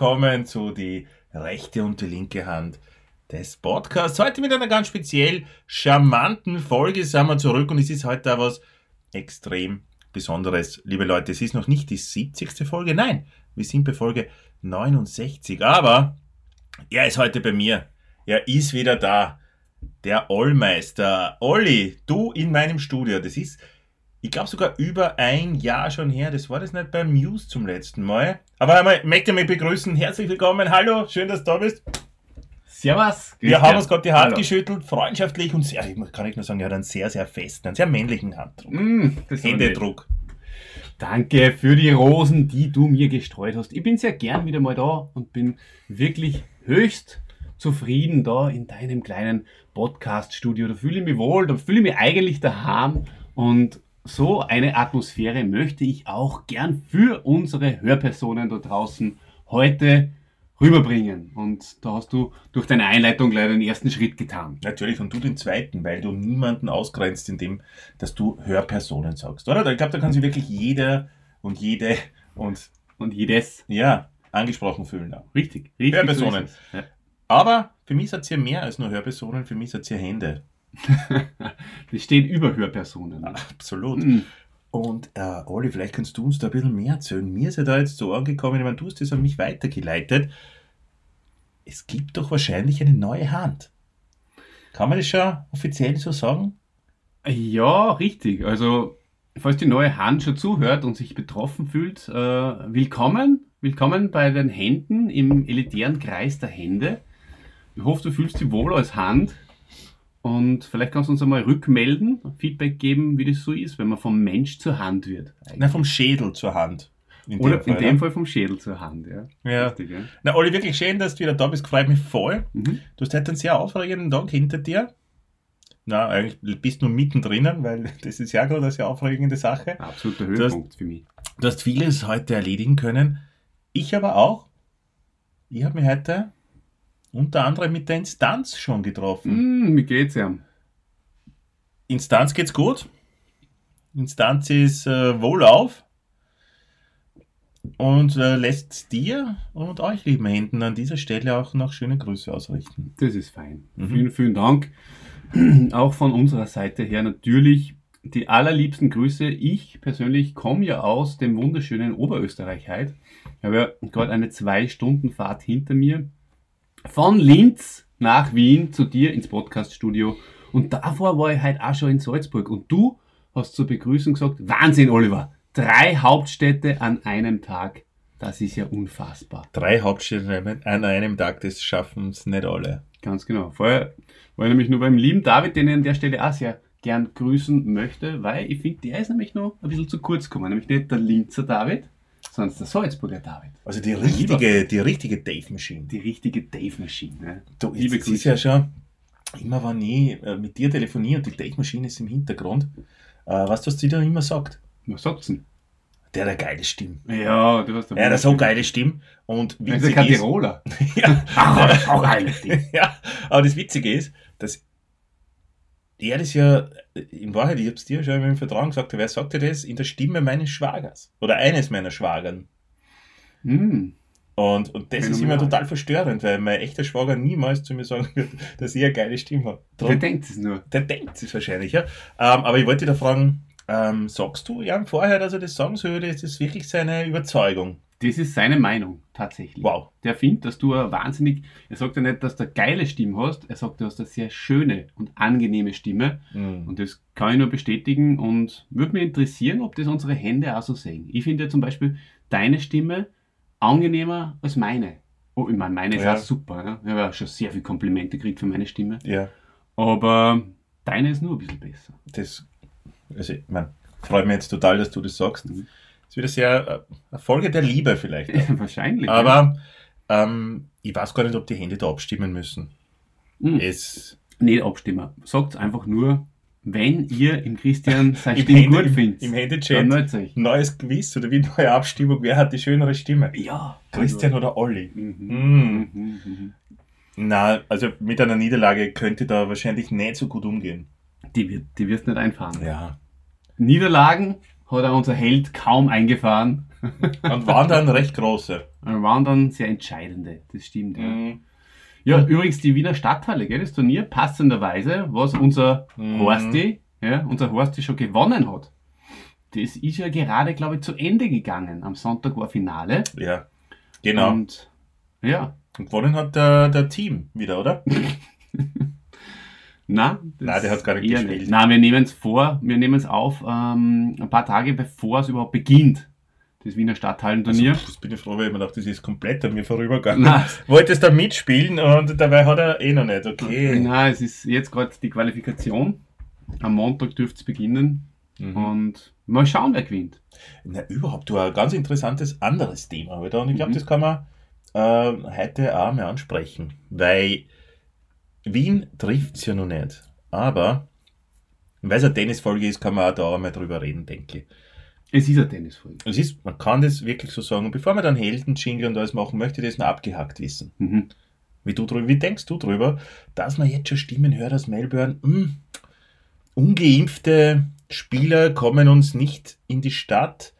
willkommen zu die rechte und die linke Hand des Podcasts. Heute mit einer ganz speziell charmanten Folge sind wir zurück und es ist heute auch was extrem Besonderes. Liebe Leute, es ist noch nicht die 70. Folge, nein, wir sind bei Folge 69, aber er ist heute bei mir. Er ist wieder da. Der Ollmeister. Olli, du in meinem Studio. Das ist, ich glaube sogar über ein Jahr schon her. Das war das nicht beim News zum letzten Mal. Aber einmal möchte ich mich begrüßen. Herzlich willkommen. Hallo, schön, dass du da bist. Servus. Wir haben uns gerade die Hand Hallo. geschüttelt, freundschaftlich und sehr, kann ich nur sagen, er hat einen sehr, sehr festen, einen sehr männlichen Handdruck. Mm, Händedruck. Danke für die Rosen, die du mir gestreut hast. Ich bin sehr gern wieder mal da und bin wirklich höchst zufrieden da in deinem kleinen Podcast-Studio. Da fühle ich mich wohl, da fühle ich mich eigentlich daheim und so eine Atmosphäre möchte ich auch gern für unsere Hörpersonen da draußen heute rüberbringen. Und da hast du durch deine Einleitung leider den ersten Schritt getan. Natürlich, und du den zweiten, weil du niemanden ausgrenzt, indem dass du Hörpersonen sagst, oder? Ich glaube, da kann sich wirklich jeder und jede und, und jedes ja, angesprochen fühlen. Auch. Richtig, richtig. Hörpersonen. So ja. Aber für mich hat es ja mehr als nur Hörpersonen, für mich hat es ja Hände. Die stehen über Hörpersonen. Absolut. Mhm. Und äh, Olli, vielleicht kannst du uns da ein bisschen mehr erzählen. Mir ist ja da jetzt so angekommen, ich meine, du hast das an mich weitergeleitet. Es gibt doch wahrscheinlich eine neue Hand. Kann man das schon offiziell so sagen? Ja, richtig. Also, falls die neue Hand schon zuhört und sich betroffen fühlt, äh, willkommen. Willkommen bei den Händen im elitären Kreis der Hände. Ich hoffe, du fühlst dich wohl als Hand und vielleicht kannst du uns einmal rückmelden, Feedback geben, wie das so ist, wenn man vom Mensch zur Hand wird. Nein, vom Schädel zur Hand. In Oder dem Fall, in dem Fall vom Schädel zur Hand, ja. Ja. Richtig, ja. Na, Olli, wirklich schön, dass du wieder da bist, freut mich voll. Mhm. Du hast heute einen sehr aufregenden Tag hinter dir. Na, eigentlich bist du nur mittendrin, weil das ist ja gerade eine sehr aufregende Sache. Absoluter Höhepunkt hast, für mich. Du hast vieles heute erledigen können. Ich aber auch. Ich habe mich heute unter anderem mit der Instanz schon getroffen. Mm, wie geht's ja? Instanz geht's gut. Instanz ist äh, wohlauf und äh, lässt dir und euch, lieben Händen, an dieser Stelle auch noch schöne Grüße ausrichten. Das ist fein. Mhm. Vielen, vielen Dank. Auch von unserer Seite her natürlich die allerliebsten Grüße. Ich persönlich komme ja aus dem wunderschönen Oberösterreich heute. Ich habe ja gerade eine zwei Stunden Fahrt hinter mir von Linz nach Wien zu dir ins Podcaststudio. Und davor war ich halt auch schon in Salzburg. Und du hast zur Begrüßung gesagt, Wahnsinn, Oliver. Drei Hauptstädte an einem Tag. Das ist ja unfassbar. Drei Hauptstädte an einem Tag, das schaffen es nicht alle. Ganz genau. Vorher war ich nämlich nur beim lieben David, den ich an der Stelle auch sehr gern grüßen möchte, weil ich finde, der ist nämlich noch ein bisschen zu kurz gekommen. Nämlich nicht der Linzer David, sondern der Salzburger David. Also die richtige, die richtige Dave Machine. Die richtige Dave Machine. Ne? Du, Liebe jetzt ist ja schon, immer wenn ich äh, mit dir telefoniere und die Dave Machine ist im Hintergrund, äh, was du, was die dann immer sagt? Was sagt's denn? Der hat eine geile Stimme. Ja, du hast eine Er hat so geile Stimme. Und witzig ist, Tiroler. ja, auch geile Stimme. ja, aber das Witzige ist, dass er das ja, in Wahrheit, ich habe es dir schon im Vertrauen gesagt, wer sagte das? In der Stimme meines Schwagers. Oder eines meiner Schwagern. Mm. Und, und das ist immer total verstörend, weil mein echter Schwager niemals zu mir sagen wird, dass ich eine geile Stimme habe. der denkt es nur. Der denkt es wahrscheinlich, ja. Ähm, aber ich wollte da fragen, ähm, sagst du Jan vorher, dass er das sagen soll, ist das wirklich seine Überzeugung? Das ist seine Meinung, tatsächlich. Wow. Der findet, dass du eine wahnsinnig, er sagt ja nicht, dass du eine geile Stimme hast, er sagt, du hast eine sehr schöne und angenehme Stimme. Mhm. Und das kann ich nur bestätigen und würde mich interessieren, ob das unsere Hände auch so sehen. Ich finde ja zum Beispiel deine Stimme angenehmer als meine. Oh, ich meine, meine ist ja. auch super. Ne? Ich habe ja schon sehr viele Komplimente gekriegt für meine Stimme. Ja. Aber deine ist nur ein bisschen besser. Das, also, ich meine, freut mich jetzt total, dass du das sagst. Mhm. Das ist wieder sehr äh, eine Folge der Liebe vielleicht. Ja, wahrscheinlich. Aber ja. ähm, ich weiß gar nicht, ob die Hände da abstimmen müssen. Mhm. Es nicht abstimmen. Sagt einfach nur wenn ihr im Christian sein Im Stimme Handy- gut im- findet, im meldet euch. Neues Quiz oder wie neue Abstimmung, wer hat die schönere Stimme? Ja. Christian oder Olli? Mhm. Mm. Mhm. Mhm. Na, also mit einer Niederlage könnte da wahrscheinlich nicht so gut umgehen. Die, wird, die wirst nicht einfahren. Ja. Niederlagen hat er unser Held kaum eingefahren. Und waren dann recht große. waren dann sehr entscheidende. Das stimmt. Ja. Mhm. Ja, übrigens die Wiener Stadthalle, gell, das Turnier, passenderweise, was unser Mhm. Horsti, ja, unser Horsti schon gewonnen hat. Das ist ja gerade, glaube ich, zu Ende gegangen. Am Sonntag war Finale. Ja. Genau. Und, Und ja, gewonnen hat der, der Team wieder, oder? na, Nein, der hat gar nicht gespielt. Na, wir nehmen es vor, wir nehmen es auf, ähm, ein paar Tage bevor es überhaupt beginnt. Das Wiener Stadthallenturnier. Also, bin ich froh, weil ich mir dachte, das ist komplett an mir vorübergegangen. Nein. Wolltest da mitspielen und dabei hat er eh noch nicht. Okay. Na, es ist jetzt gerade die Qualifikation. Am Montag dürfte es beginnen. Mhm. Und mal schauen, wer gewinnt. Na, überhaupt, du ein ganz interessantes anderes Thema heute. Und ich glaube, Mhm. das kann man äh, heute auch mal ansprechen. Weil Wien trifft es ja noch nicht. Aber, weil es eine Tennisfolge ist, kann man auch da einmal drüber reden, denke ich. Es ist eine Tennisfolge. Es ist, man kann das wirklich so sagen. Und bevor wir dann Helden, Jingle und alles machen, möchte ich das noch abgehackt wissen. Mhm. Wie, du wie denkst du drüber, dass man jetzt schon Stimmen hört aus Melbourne? Hm, ungeimpfte Spieler kommen uns nicht in die Stadt.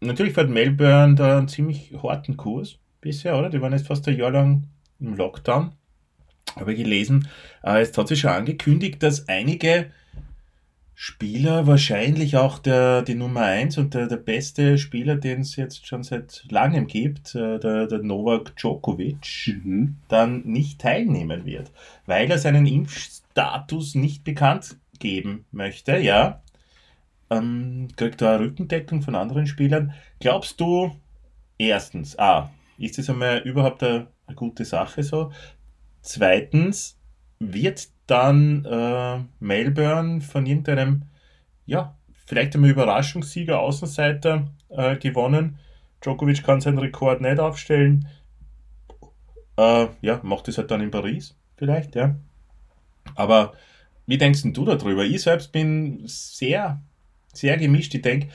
Natürlich fährt Melbourne da einen ziemlich harten Kurs bisher, oder? Die waren jetzt fast ein Jahr lang im Lockdown. Habe ich gelesen. Äh, Jetzt hat sich schon angekündigt, dass einige Spieler, wahrscheinlich auch der, die Nummer 1 und der, der beste Spieler, den es jetzt schon seit langem gibt, äh, der, der Novak Djokovic, Mhm. dann nicht teilnehmen wird, weil er seinen Impfstatus nicht bekannt geben möchte, ja. Ähm, kriegt er eine Rückendeckung von anderen Spielern. Glaubst du, erstens, ah, ist das einmal überhaupt eine, eine gute Sache so? Zweitens, wird dann äh, Melbourne von irgendeinem, ja, vielleicht einmal Überraschungssieger, Außenseiter äh, gewonnen? Djokovic kann seinen Rekord nicht aufstellen. Äh, ja, macht es halt dann in Paris, vielleicht, ja. Aber wie denkst du darüber? Ich selbst bin sehr, sehr gemischt. Ich denke,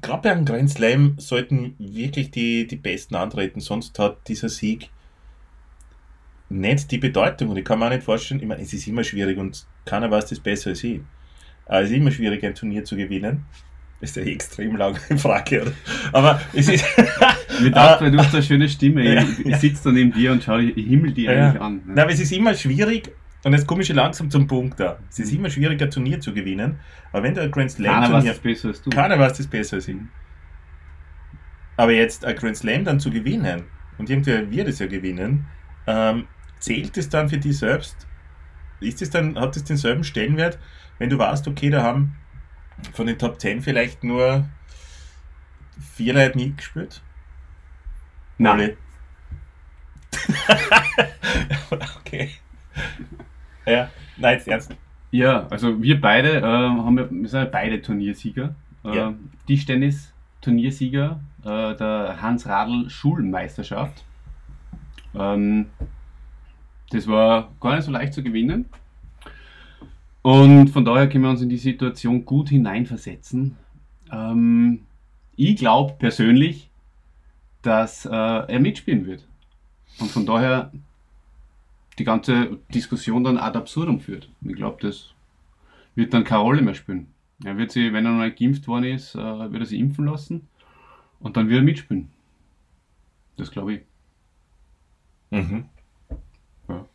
gerade bei einem Grand Slam sollten wirklich die, die Besten antreten, sonst hat dieser Sieg nicht die Bedeutung. Und ich kann mir auch nicht vorstellen, ich meine, es ist immer schwierig und keiner weiß das besser als ich. Aber es ist immer schwierig, ein Turnier zu gewinnen. Das ist eine extrem lange Frage, oder? Aber es ist. Mir dachte, weil du hast eine schöne Stimme. Ja, ich ich ja. sitze da neben dir und schaue, ich himmel die Ja. eigentlich an. ne? Nein, aber es ist immer schwierig, und jetzt komme ich schon langsam zum Punkt da. Es ist Mhm. immer schwierig, ein Turnier zu gewinnen. Aber wenn du ein Grand Slam Keiner weiß Turnier. es besser als du. Keiner weiß das besser als ich. Aber jetzt ein Grand Slam dann zu gewinnen, und irgendwer wird es ja gewinnen, ähm, zählt es dann für dich selbst? Ist es dann, hat es denselben Stellenwert, wenn du weißt, okay, da haben von den Top 10 vielleicht nur vier Leute mitgespielt? Nein. Okay. Ja, nein, jetzt ernst. Ja, also wir beide äh, haben ja, wir sind ja beide Turniersieger. Äh, Ja. Tischtennis Turniersieger äh, der Hans Radl Schulmeisterschaft. Ähm, das war gar nicht so leicht zu gewinnen. Und von daher können wir uns in die Situation gut hineinversetzen. Ähm, ich glaube persönlich, dass äh, er mitspielen wird. Und von daher die ganze Diskussion dann ad absurdum führt. Ich glaube, das wird dann keine Rolle mehr spielen. Er wird sie, wenn er noch nicht geimpft worden ist, äh, wird er sich impfen lassen und dann wird er mitspielen. Das glaube ich. Mhm. Ja.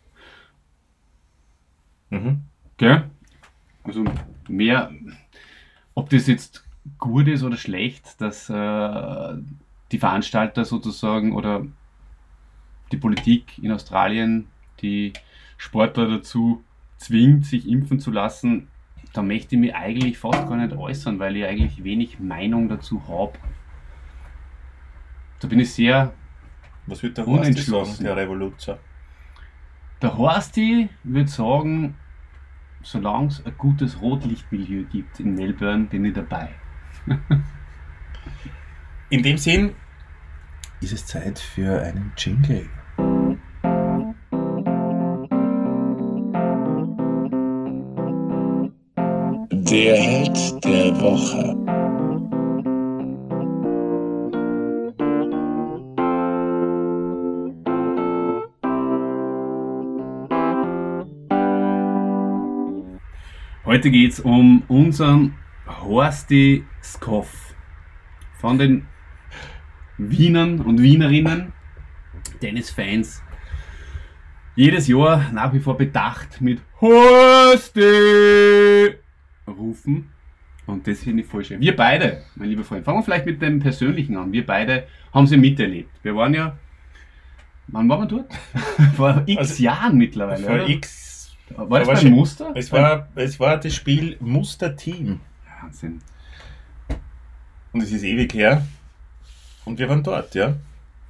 Mhm. Gell? Also mehr, ob das jetzt gut ist oder schlecht, dass äh, die Veranstalter sozusagen oder die Politik in Australien die Sportler dazu zwingt, sich impfen zu lassen, da möchte ich mich eigentlich fast gar nicht äußern, weil ich eigentlich wenig Meinung dazu habe. Da bin ich sehr Was wird der Unentschlossen. der Revoluzer? Der Horsti würde sagen, solange es ein gutes Rotlichtmilieu gibt in Melbourne, bin ich dabei. In dem Sinn ist es Zeit für einen Jingle. Der Held der Woche. Heute geht es um unseren Horsti Skoff. Von den Wienern und Wienerinnen, Tennisfans, jedes Jahr nach wie vor bedacht mit Horsti rufen. Und das finde ich voll schön. Wir beide, mein lieber Freund, fangen wir vielleicht mit dem Persönlichen an. Wir beide haben sie miterlebt. Wir waren ja, wann waren wir dort? Vor x Also, Jahren mittlerweile. Vor oder? X. war das war Muster? Es war, es war das Spiel Muster-Team. Wahnsinn. Und es ist ewig her. Und wir waren dort, ja.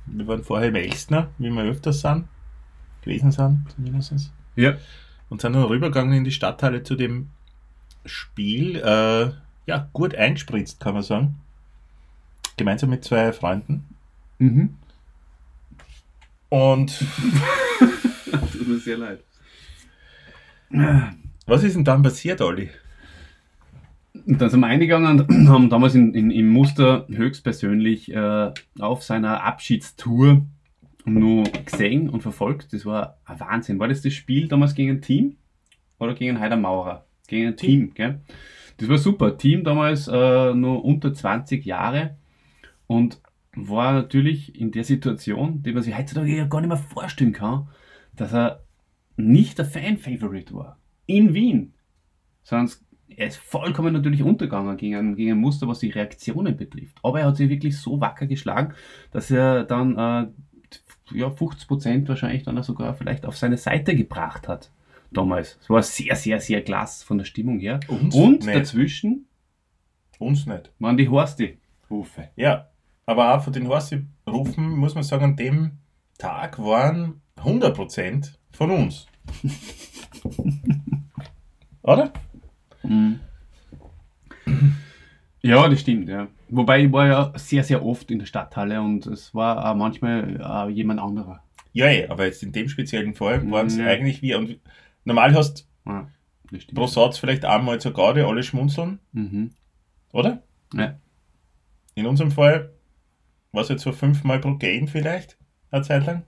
Wir waren vorher im Elstner, wie wir öfters sind. Gewesen sind, zumindest. Ja. Und sind dann rübergegangen in die Stadthalle zu dem Spiel. Äh, ja, gut eingespritzt, kann man sagen. Gemeinsam mit zwei Freunden. Mhm. Und Tut mir sehr leid. Was ist denn dann passiert, Olli? Und dann sind wir eingegangen und haben damals in, in, im Muster höchstpersönlich äh, auf seiner Abschiedstour nur gesehen und verfolgt. Das war ein Wahnsinn. War das das Spiel damals gegen ein Team oder gegen Heider Maurer? Gegen ein Team, gell? Das war super. Team damals äh, nur unter 20 Jahre und war natürlich in der Situation, die man sich heutzutage ja gar nicht mehr vorstellen kann, dass er nicht der Fan-Favorite war. In Wien. Sondern er ist vollkommen natürlich untergegangen gegen ein, gegen ein Muster, was die Reaktionen betrifft. Aber er hat sich wirklich so wacker geschlagen, dass er dann äh, ja, 50% wahrscheinlich dann auch sogar vielleicht auf seine Seite gebracht hat. Damals. Es war sehr, sehr, sehr klasse von der Stimmung her. Uns Und nicht. dazwischen Uns nicht. waren die Horsti-Rufe. Ja, aber auch von den Horsi-Rufen muss man sagen, an dem Tag waren 100% von uns. Oder? Mhm. Ja, das stimmt, ja. Wobei ich war ja sehr, sehr oft in der Stadthalle und es war auch manchmal äh, jemand anderer. Ja, eh, aber jetzt in dem speziellen Fall waren es Ja. eigentlich wir. Und normal hast Ja, pro Satz vielleicht einmal zur Garde alle schmunzeln, Mhm. oder? Ja. In unserem Fall war es jetzt so fünfmal pro Game vielleicht, eine Zeit lang.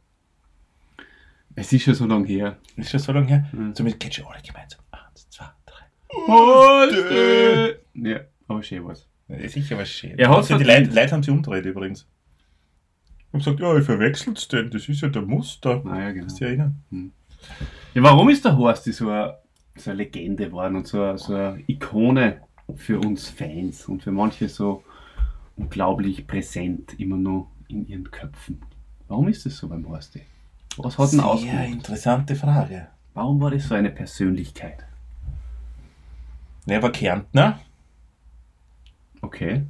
Es ist schon so lange her. Ist schon so lange her. Mhm. Somit geht schon alle gemeinsam. Eins, zwei, drei. Horsti! Ja, aber schön war's. Ja, sicher was schön. Er hat also die. Leute, Leute haben sich umgedreht übrigens. Und gesagt, ja, ich verwechsel's denn, das ist ja der Muster. Naja, genau. Kannst du erinnern? Ja, warum ist der Horsti so eine, so eine Legende geworden und so eine, so eine Ikone für uns Fans und für manche so unglaublich präsent immer noch in ihren Köpfen? Warum ist das so beim Horsti? Was hat ihn Sehr ausgemacht? interessante Frage. Warum war das so eine Persönlichkeit? Er war Kärntner, Okay.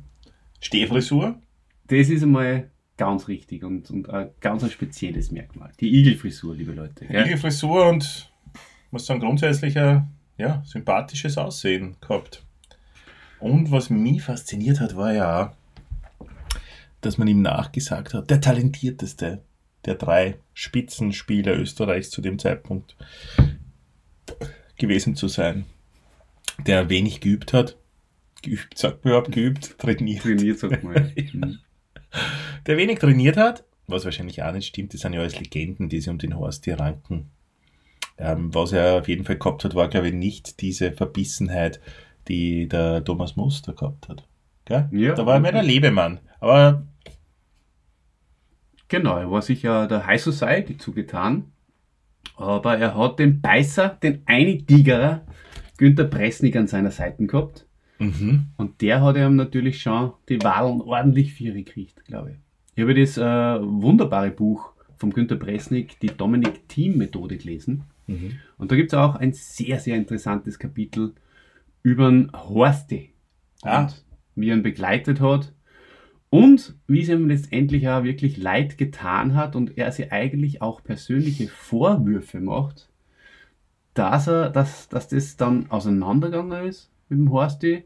Stehfrisur. Das ist einmal ganz richtig und, und ein ganz ein spezielles Merkmal. Die Igelfrisur, liebe Leute. gell? Ewige Frisur und muss sagen, grundsätzlich ein ja, sympathisches Aussehen gehabt. Und was mich fasziniert hat, war ja dass man ihm nachgesagt hat, der talentierteste der drei Spitzenspieler Österreichs zu dem Zeitpunkt gewesen zu sein, der wenig geübt hat. Geübt, sagt man überhaupt geübt, trainiert. Trainiert, sagt man. Ja. Der wenig trainiert hat, was wahrscheinlich auch nicht stimmt, das sind ja alles Legenden, die sich um den Horst hier ranken. Ähm, was er auf jeden Fall gehabt hat, war, glaube ich, nicht diese Verbissenheit, die der Thomas Muster gehabt hat. Gell? Ja. Da war er mehr der Lebemann. Aber Genau, er war sicher der High Society zugetan. Aber er hat den Beißer, den Eintigerer, Günter Pressnig an seiner Seite gehabt. mhm. Und der hat ihm natürlich schon die Wahlen ordentlich für gekriegt, glaube ich. Ich habe das äh, wunderbare Buch vom Günter Pressnig, die Dominik-Team-Methode gelesen. Mhm. Und da gibt es auch ein sehr, sehr interessantes Kapitel über den Horsti. Ah. Und wie er ihn begleitet hat. Und wie es ihm letztendlich auch wirklich leid getan hat und er sich eigentlich auch persönliche Vorwürfe macht, dass er, dass, dass das dann auseinandergegangen ist mit dem Horsti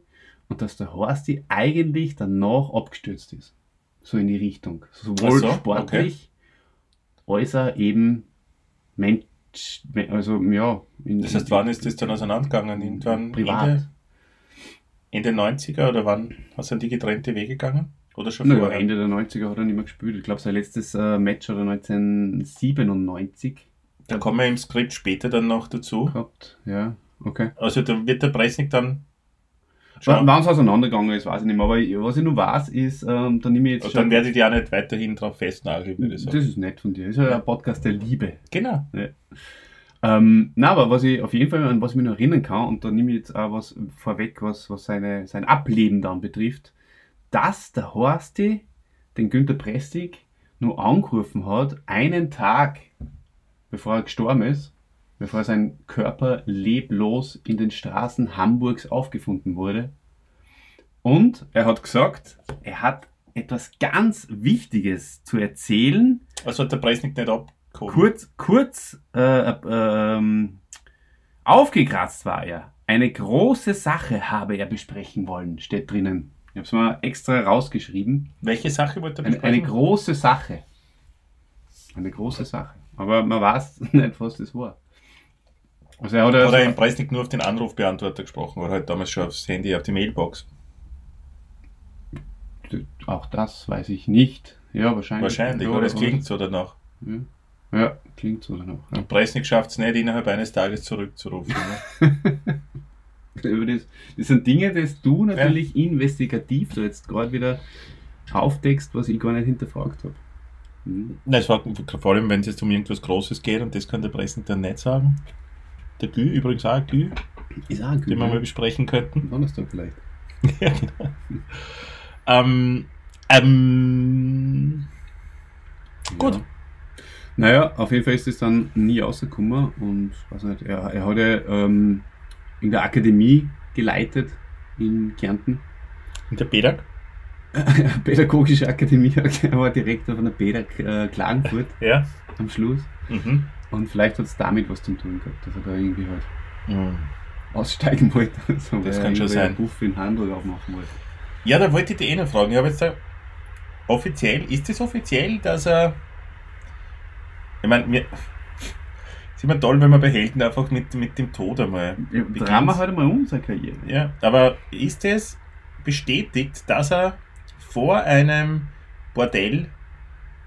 und dass der Horsti eigentlich danach abgestürzt ist. So in die Richtung. Sowohl so, sportlich als auch eben Mensch, also ja. in- Das heißt, wann ist das dann auseinandergegangen? Irgendwann privat. Ende? Ende 90er oder wann sind die getrennte Wege gegangen? Oder schon Naja, vorher? Ende der 90er hat er nicht mehr gespielt. Ich glaube, sein letztes äh, Match hat er 1997 Da kommen wir im Skript später dann noch dazu. gehabt. Ja, okay. Also da wird der Preisnick dann Wann es auseinandergegangen ist, weiß ich nicht mehr. Aber ich- was ich nur weiß, ist, ähm, da nehme ich jetzt Und dann werde ich die auch nicht weiterhin drauf festnageln, würde ich Das sagen. ist nett von dir. Das ist ja ein Podcast der Liebe. Genau. Ähm, na, aber was ich auf jeden Fall, an was ich mich noch erinnern kann, und da nehme ich jetzt auch was vorweg, was, was seine, sein Ableben dann betrifft, dass der Horsti den Günter Pressig nur angerufen hat, einen Tag bevor er gestorben ist, bevor sein Körper leblos in den Straßen Hamburgs aufgefunden wurde. Und er hat gesagt, er hat etwas ganz Wichtiges zu erzählen, Also hat der Preisnick nicht abgehoben. kurz, kurz äh, äh, ähm, aufgekratzt war er. Eine große Sache habe er besprechen wollen, steht drinnen. Ich habe es mal extra rausgeschrieben. Welche Sache wollte er Eine, eine große Sache. Eine große Sache. Aber man weiß nicht, was das war. Also er hat also, im Preisnick nur auf den Anrufbeantworter gesprochen oder halt damals schon aufs Handy, auf die Mailbox. auch das weiß ich nicht. Ja, wahrscheinlich. Wahrscheinlich, ja, oder es klingt so danach. Ja, ja klingt so danach. Ja. Und Preisnick schafft es nicht, innerhalb eines Tages zurückzurufen. Ne? Über das, das sind Dinge, dass du natürlich investigativ so jetzt gerade wieder aufdeckst, was ich gar nicht hinterfragt habe. Mhm. Nein, es war vor allem, wenn es jetzt um irgendwas Großes geht und das kann der Preisnick dann nicht sagen. Der Gü, übrigens auch ein Gü, Ist auch ein den wir mal besprechen könnten. Donnerstag vielleicht. ja, genau. Ähm, ähm, Gut. Ja. Naja, auf jeden Fall ist es dann nie rausgekommen und weiß nicht, er, er hat ja ähm, in der Akademie geleitet in Kärnten. und der Bedak? Pädagogische Akademie, er war Direktor von der Pädag äh, Klagenfurt Ja. am Schluss. Mhm. Und vielleicht hat es damit was zu tun gehabt, dass er da irgendwie halt Mhm. aussteigen wollte. So, Das kann schon sein. Buff in Handel aufmachen wollte. Ja, da wollte ich dich eh noch fragen. Ich habe jetzt da offiziell, ist es offiziell, dass er. Ich meine, mir. Ist immer toll, wenn man bei Helden einfach mit, mit dem Tod einmal. beginnt. Drama halt einmal unsere Karriere. Ja, aber ist es bestätigt, dass er vor einem Bordell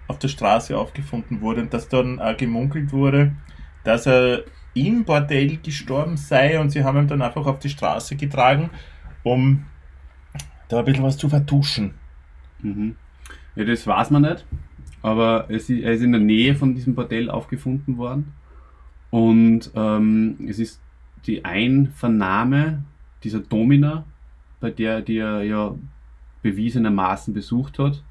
auf der Straße aufgefunden wurde und dass dann auch gemunkelt wurde, dass er im Bordell gestorben sei und sie haben ihn dann einfach auf die Straße getragen, um da ein bisschen was zu vertuschen. Mhm. Ja, das weiß man nicht. Aber es er ist in der Nähe von diesem Bordell aufgefunden worden. Und ähm, es ist die Einvernahme dieser Domina, bei der die er ja bewiesenermaßen besucht hat.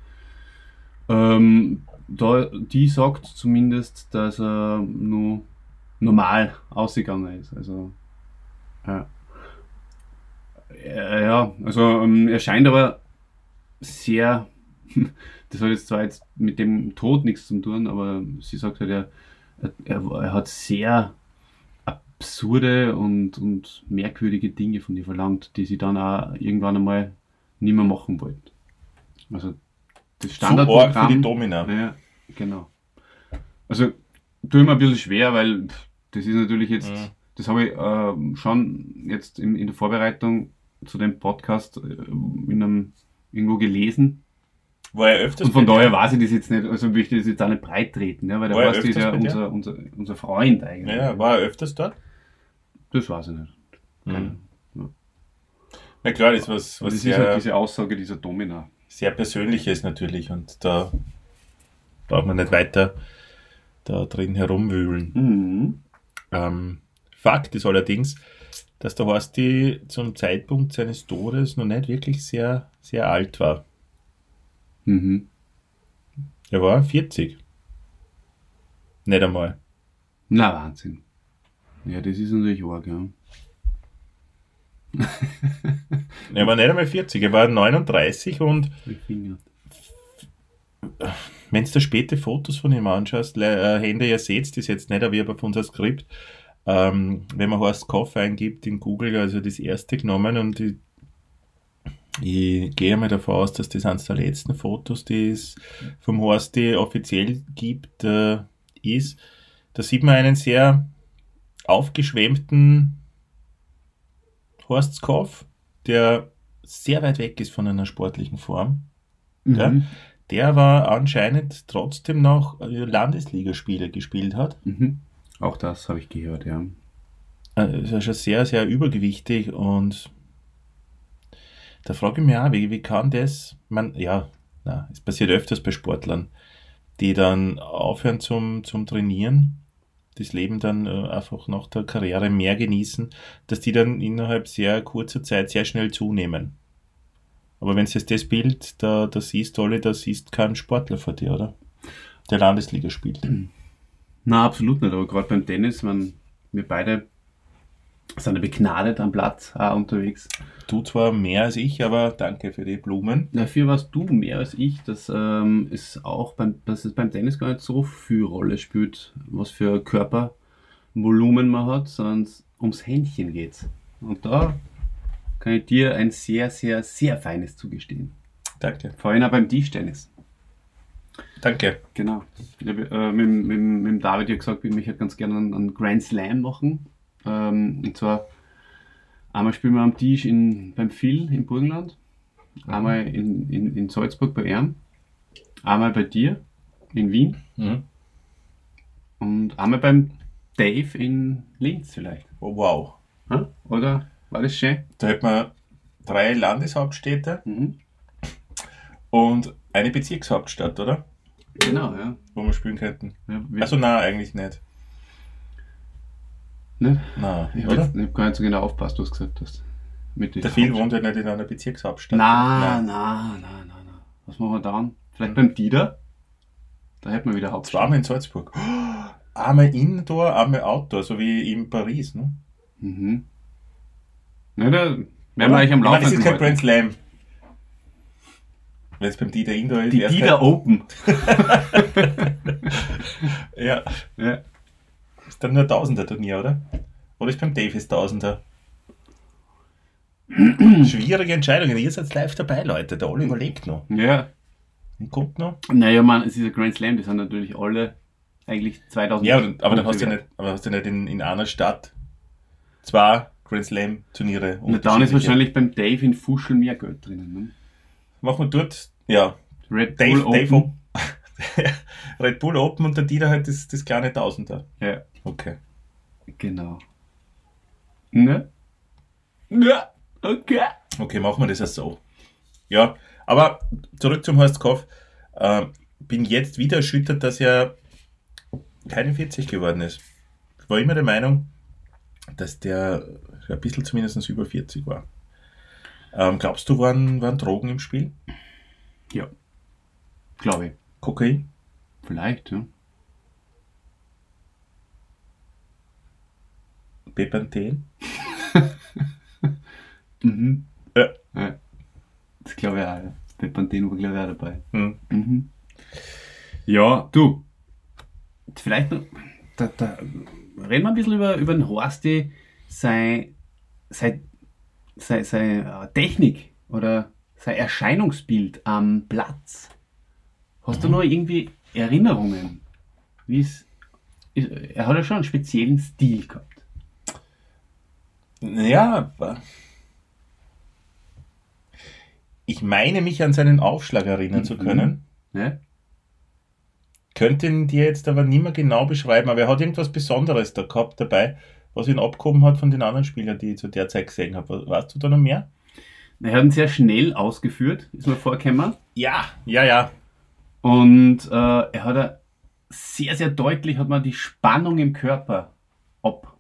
Ähm, da, die sagt zumindest, dass er nur normal ausgegangen ist. Also ja. Äh, ja, also ähm, er scheint aber sehr, das hat jetzt zwar jetzt mit dem Tod nichts zu tun, aber sie sagt halt, er, er, er hat sehr absurde und, und merkwürdige Dinge von ihr verlangt, die sie dann auch irgendwann einmal nicht mehr machen wollten. Also das Zu arg für die Standardprogramm. Domina. Ja, genau. Also tue ich mir ein bisschen schwer, weil das ist natürlich jetzt, Mhm. das habe ich ähm, schon jetzt in, in der Vorbereitung zu dem Podcast äh, in einem, irgendwo gelesen. War er öfters Und von daher weiß ich das jetzt nicht, also möchte ich das jetzt auch nicht breit treten, ja, weil der War er Horst ist ja unser, unser, unser Freund eigentlich. Ja, war er öfters dort? Das weiß ich nicht. Keine- Mhm. Na klar, das ist was, was das ist halt sehr, diese Aussage dieser Domina. sehr Persönliches natürlich und da braucht man nicht weiter da drin herumwühlen. Mhm. Ähm, Fakt ist allerdings, dass der Horsti zum Zeitpunkt seines Todes noch nicht wirklich sehr, sehr alt war. Mhm. Er war 40. Nicht einmal. Na, Wahnsinn. Ja, das ist natürlich arg, ja. Er war nicht einmal 40, er war 39 und Die wenn du da späte Fotos von ihm anschaust, äh, Hände, ihr seht das jetzt nicht, aber ich habe auf unser Skript, ähm, wenn man Horst Koff eingibt in Google, also das erste genommen und ich, ich gehe mal davon aus, dass das eines der letzten Fotos, die es vom Horsti offiziell gibt, äh, ist. Da sieht man einen sehr aufgeschwemmten Horst Koff, der sehr weit weg ist von einer sportlichen Form, Mhm. Ja. der aber anscheinend trotzdem noch äh, Landesligaspiele gespielt hat. Mhm. Auch das habe ich gehört, ja. Ist ja schon sehr, sehr übergewichtig und da frage ich mich auch, wie, wie kann das, man, ja, na, es passiert öfters bei Sportlern, die dann aufhören zum, zum Trainieren, das Leben dann äh, einfach nach der Karriere mehr genießen, dass die dann innerhalb sehr kurzer Zeit sehr schnell zunehmen. Aber wenn du jetzt das Bild da, da siehst, alle, da siehst kein Sportler vor dir, oder? Der Landesliga spielt. Na, absolut nicht, aber gerade beim Tennis, man, wir beide sind ja begnadet am Platz auch unterwegs. Du zwar mehr als ich, aber danke für die Blumen. Dafür warst du mehr als ich, dass, ähm, es auch beim, dass es beim Tennis gar nicht so viel Rolle spielt, was für Körpervolumen man hat, sondern ums Händchen geht's. Und da kann ich dir ein sehr, sehr, sehr feines zugestehen. Danke. Vor allem auch beim Tischtennis. Danke. Genau. Ich hab, äh, mit, mit, mit dem David ja gesagt, ich möchte ganz gerne einen Grand Slam machen. Ähm, und zwar einmal spielen wir am Tisch in, beim Phil im Burgenland, einmal in, in, in Salzburg bei Erm, einmal bei dir in Wien Mhm. und einmal beim Dave in Linz vielleicht. Oh, wow. Hm? Oder war das schön? Da hätten wir drei Landeshauptstädte Mhm. und eine Bezirkshauptstadt, oder? Genau, ja. Wo wir spielen könnten. ja Also nein, eigentlich nicht. Ne? Nein, Ich habe hab gar nicht so genau aufpasst, was du gesagt hast. Mit Der Phil wohnt ja nicht in einer Bezirkshauptstadt. Na, na, na, na, na. Was machen wir dann? Vielleicht beim Dieter? Da hätten wir wieder Hauptstadt. Zweimal in Salzburg. Oh, einmal Indoor, einmal Outdoor, so wie in Paris. Ne? Mhm. Na, da werden wir eigentlich am meine, das Laufen. ist kein Grand Slam. Wenn es beim Dieter Indoor ist, Die Dieter Open. Ja, Ja. Ist dann nur ein Tausender Turnier, oder? Oder ist beim Davis Tausender? Schwierige Entscheidungen. Ihr seid live dabei, Leute. Der Oli überlegt noch. ja. Und kommt noch. Naja, man, es ist ein Grand Slam, die sind natürlich alle eigentlich 2000. Ja, aber, aber dann hast du ja nicht, aber hast du nicht in, in einer Stadt zwei Grand Slam Turniere. Na, dann ist wahrscheinlich beim Dave in Fuschel mehr Geld drinnen. Ne? Machen wir dort, ja, Red Dave, Bull Dave Open. Red Bull Open und der Dieter halt das, das kleine Tausender. Ja, Okay. genau. Ne? Ja, okay. Okay, machen wir das auch so. Ja, aber zurück zum Horst Koff. Ähm, bin jetzt wieder erschüttert, dass er keine 40 geworden ist. Ich war immer der Meinung, dass der ein bisschen zumindest über 40 war. Ähm, glaubst du, waren, waren Drogen im Spiel? Ja. Glaube ich. Kokain? Vielleicht, ja. Bepanthen? Mhm. Ja. ja. Das glaube ich auch, ja. Bepanthen war glaube ich auch dabei. Hm. Mhm. Ja, du. Vielleicht noch, da, da reden wir ein bisschen über, über den Horsti, sein, sein, sein, seine äh, Technik oder sein Erscheinungsbild am Platz. Hast du noch irgendwie Erinnerungen? Wie es, ist- er hat ja schon einen speziellen Stil gehabt. Ja, aber ich meine mich an seinen Aufschlag erinnern zu Mhm. können. Ne? Könnte ihn dir jetzt aber nicht mehr genau beschreiben, aber er hat irgendwas Besonderes da gehabt dabei, was ihn abgehoben hat von den anderen Spielern, die ich zu der Zeit gesehen habe. Weißt du da noch mehr? Er hat ihn sehr schnell ausgeführt, ist mir vorgekommen. Ja, ja, ja. Und äh, er hat sehr, sehr deutlich hat man die Spannung im Körper ab,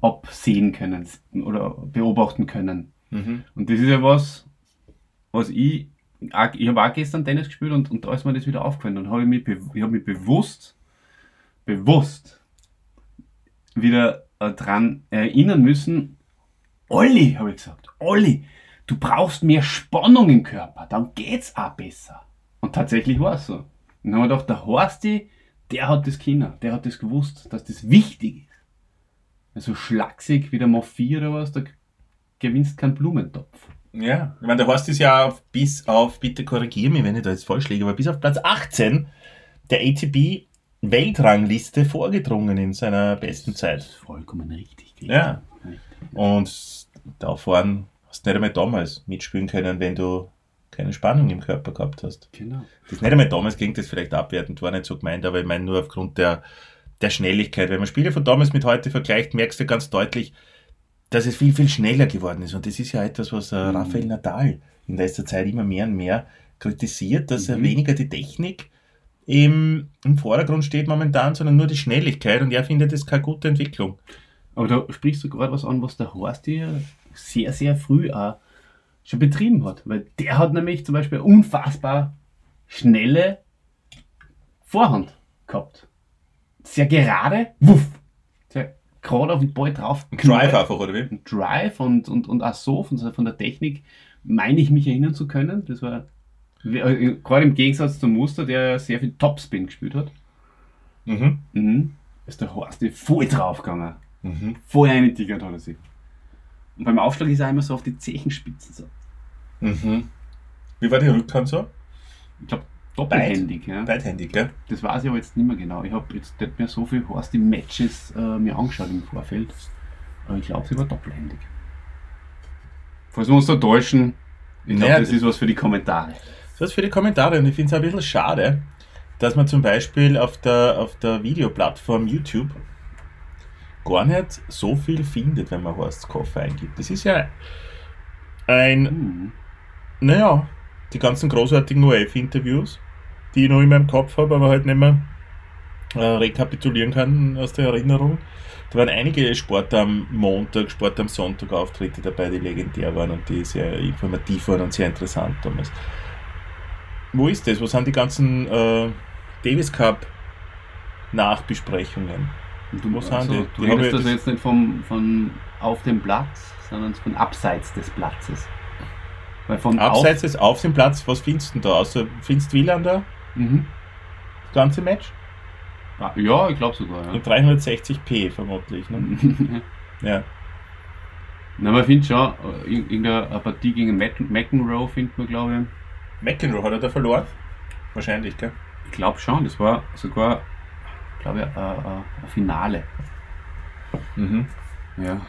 absehen können oder beobachten können. Mhm. Und das ist ja was, was ich, ich habe auch gestern Tennis gespielt und, und da ist mir das wieder aufgefallen. Und habe ich mich, ich habe mich bewusst, bewusst wieder äh, dran erinnern müssen, Olli, habe ich gesagt, Olli, du brauchst mehr Spannung im Körper, dann geht's auch besser. Und tatsächlich war es so. Und dann haben wir gedacht, der Horsti, der hat das Kinder, der hat das gewusst, dass das wichtig ist. Also schlaksig wie der Mafia oder was, da gewinnst keinen Blumentopf. Ja, ich meine, der Horst ist ja auf, bis auf, bitte korrigiere mich, wenn ich da jetzt falsch liege, aber bis auf Platz 18 der ATP Weltrangliste vorgedrungen in seiner besten Das Zeit. ist vollkommen richtig. Ja. Richtig. Und da vorne hast nicht einmal damals mitspielen können, wenn du keine Spannung im Körper gehabt hast. Genau. Das nicht einmal damals klingt das vielleicht abwertend, war nicht so gemeint, aber ich meine nur aufgrund der, der Schnelligkeit. Wenn man Spiele von damals mit heute vergleicht, merkst du ganz deutlich, dass es viel, viel schneller geworden ist. Und das ist ja etwas, was äh, Mhm. Rafael Nadal in letzter Zeit immer mehr und mehr kritisiert, dass er Mhm. weniger die Technik im, im Vordergrund steht momentan, sondern nur die Schnelligkeit. Und er findet das keine gute Entwicklung. Aber da sprichst du gerade was an, was der Horst hier sehr, sehr früh auch schon betrieben hat. Weil der hat nämlich zum Beispiel eine unfassbar schnelle Vorhand gehabt. Sehr gerade, wuff, sehr gerade auf den Ball drauf. Drive einfach, oder wie? Ein Drive und, und, und auch so von, von der Technik meine ich mich erinnern zu können. Das war äh, gerade im Gegensatz zum Muster, der sehr viel Topspin gespielt hat. Mhm. Mhm. Ist der Horst voll draufgegangen. Mhm. Voll eingetigert hat er sich. Und beim Aufschlag ist er immer so auf die Zechenspitzen so. Mhm. Wie war die Rückhand so? Ich glaube, doppelhändig. Ja. Beidhändig, gell? Das weiß ich aber jetzt nicht mehr genau. Ich habe jetzt nicht mehr so viel Horst im Matches äh, mir angeschaut im Vorfeld. Aber ich glaube, sie war doppelhändig. Falls wir uns da täuschen, ich glaube, Naja, das ist was für die Kommentare. Das für die Kommentare. Und ich finde es ein bisschen schade, dass man zum Beispiel auf der, auf der Videoplattform YouTube gar nicht so viel findet, wenn man Horst Koff eingibt. Das ist ja ein, Hm. naja, die ganzen großartigen UF-Interviews, die ich noch in meinem Kopf habe, aber halt nicht mehr äh, rekapitulieren kann aus der Erinnerung. Da waren einige Sport am Montag, Sport am Sonntag Auftritte dabei, die legendär waren und die sehr informativ waren und sehr interessant damals. Wo ist das? Wo sind die ganzen äh, Davis Cup Nachbesprechungen? Und du, Was also, haben die? du redest ja das jetzt nicht vom, von auf dem Platz, sondern von abseits des Platzes. Weil von Abseits des auf dem Platz, was findest du da? Außer findest du WLAN da? Auf, mhm. Das ganze Match? Ah, Ja, ich glaube sogar. In 360p vermutlich. Ne? Ja. Ja. Na, man findet schon, äh, ir- irgendeine Partie gegen Mac McEnroe findet man, glaube McEnroe hat er da verloren? Wahrscheinlich, gell? ich. Ich glaube schon, das war sogar, glaube ich, ein, ein, ein Finale. Mhm. Ja.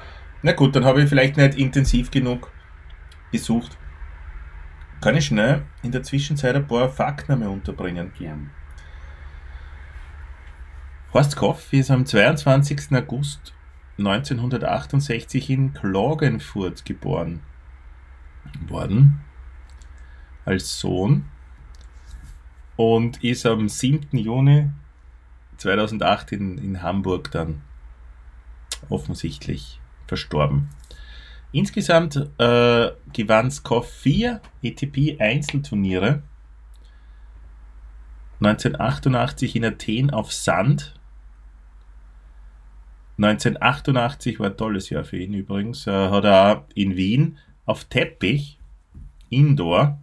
Na gut, dann habe ich vielleicht nicht intensiv genug gesucht. Kann ich schnell in der Zwischenzeit ein paar Fakten einmal unterbringen? Gern. Horst Koff ist am 22. August 1968 in Klagenfurt geboren worden als Sohn und ist am 7. Juni 2008 in, in Hamburg dann offensichtlich verstorben. Insgesamt äh, gewann Skoff vier ATP-Einzelturniere. 1988 in Athen auf Sand. 1988 war ein tolles Jahr für ihn übrigens. Äh, hat er in Wien auf Teppich, Indoor,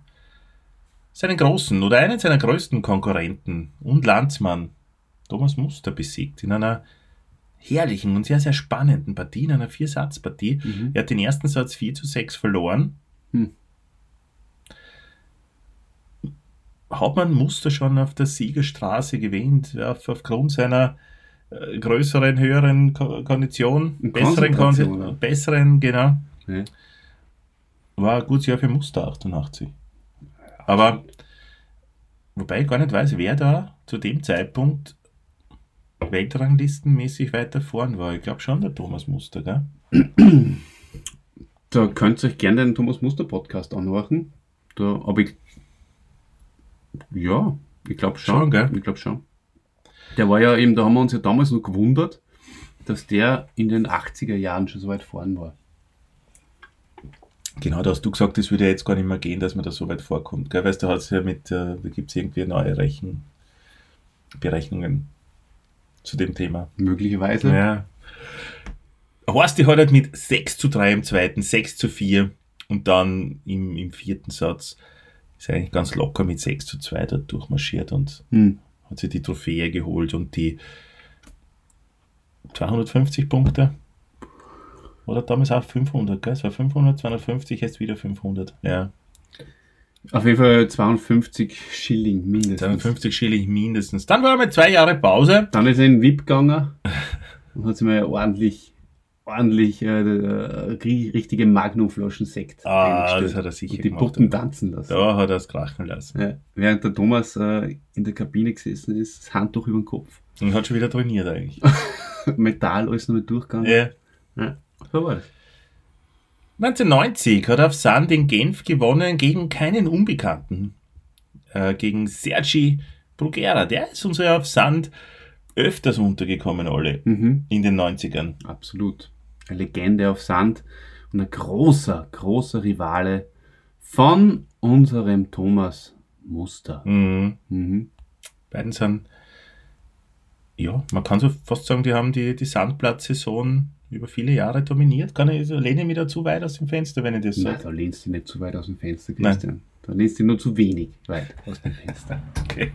seinen großen oder einen seiner größten Konkurrenten und Landsmann Thomas Muster besiegt in einer herrlichen und sehr, sehr spannenden Partie, in einer Viersatzpartie. Mhm. Er hat den ersten Satz 4 zu 6 verloren. Hm. Hat man Muster schon auf der Siegerstraße gewinnt, auf, aufgrund seiner äh, größeren, höheren Ko Kondition, besseren, Konzentration, Kon ja. besseren, genau. Ja. War ein gutes Jahr für Muster 88. Aber, wobei ich gar nicht weiß, wer da zu dem Zeitpunkt Weltranglistenmäßig weiter vorn war. Ich glaube schon der Thomas Muster, gell? Da könnt ihr euch gerne den Thomas Muster Podcast anhören. Da habe ich. Ja, ich glaube schon. Schon, gell? Ich glaube schon. Der war ja eben, da haben wir uns ja damals noch gewundert, dass der in den 80er Jahren schon so weit vorn war. Genau, da hast du gesagt, das würde jetzt gar nicht mehr gehen, dass man da so weit vorkommt. Gell? Weißt du, da, ja mit, äh, da gibt es irgendwie neue Rechen Berechnungen zu dem Thema. Möglicherweise. Ja. Horsti hat halt mit 6 zu 3 im zweiten, 6 zu 4 und dann im, im vierten Satz ist er eigentlich ganz locker mit 6 zu 2 da durchmarschiert und Hm. hat sich die Trophäe geholt und die 250 Punkte. Oder damals auch 500, gell? Es war 500, 250, jetzt wieder 500. Ja, Auf jeden Fall 52 Schilling mindestens. 250 Schilling mindestens. Dann war mal zwei Jahre Pause. Dann ist er in VIP gegangen und hat sich mal ordentlich ordentlich äh, äh, ri- richtige Magnumflaschen Sekt Ah, das hat er sicher und die gemacht. Puppen tanzen lassen. Da hat er es krachen lassen. Ja, während der Thomas äh, in der Kabine gesessen ist, das Handtuch über den Kopf. Und hat schon wieder trainiert eigentlich. Metall, alles noch mit durchgegangen. ja. Ja, so war das. 1990 hat er auf Sand in Genf gewonnen gegen keinen Unbekannten. Äh, gegen Sergi Bruguera. Der ist uns ja auf Sand öfters untergekommen, alle. Mhm. In den 90ern. Absolut. Eine Legende auf Sand und ein großer, großer Rivale von unserem Thomas Muster. Mhm. Mhm. Beiden sind, ja, man kann so fast sagen, die haben die, die Sandplatzsaison über viele Jahre dominiert. Kann ich, lehne ich mich da zu weit aus dem Fenster, wenn ich das Nein, sage. da lehnst du nicht zu weit aus dem Fenster, Christian. Da lehnst du nur zu wenig weit aus dem Fenster. Okay.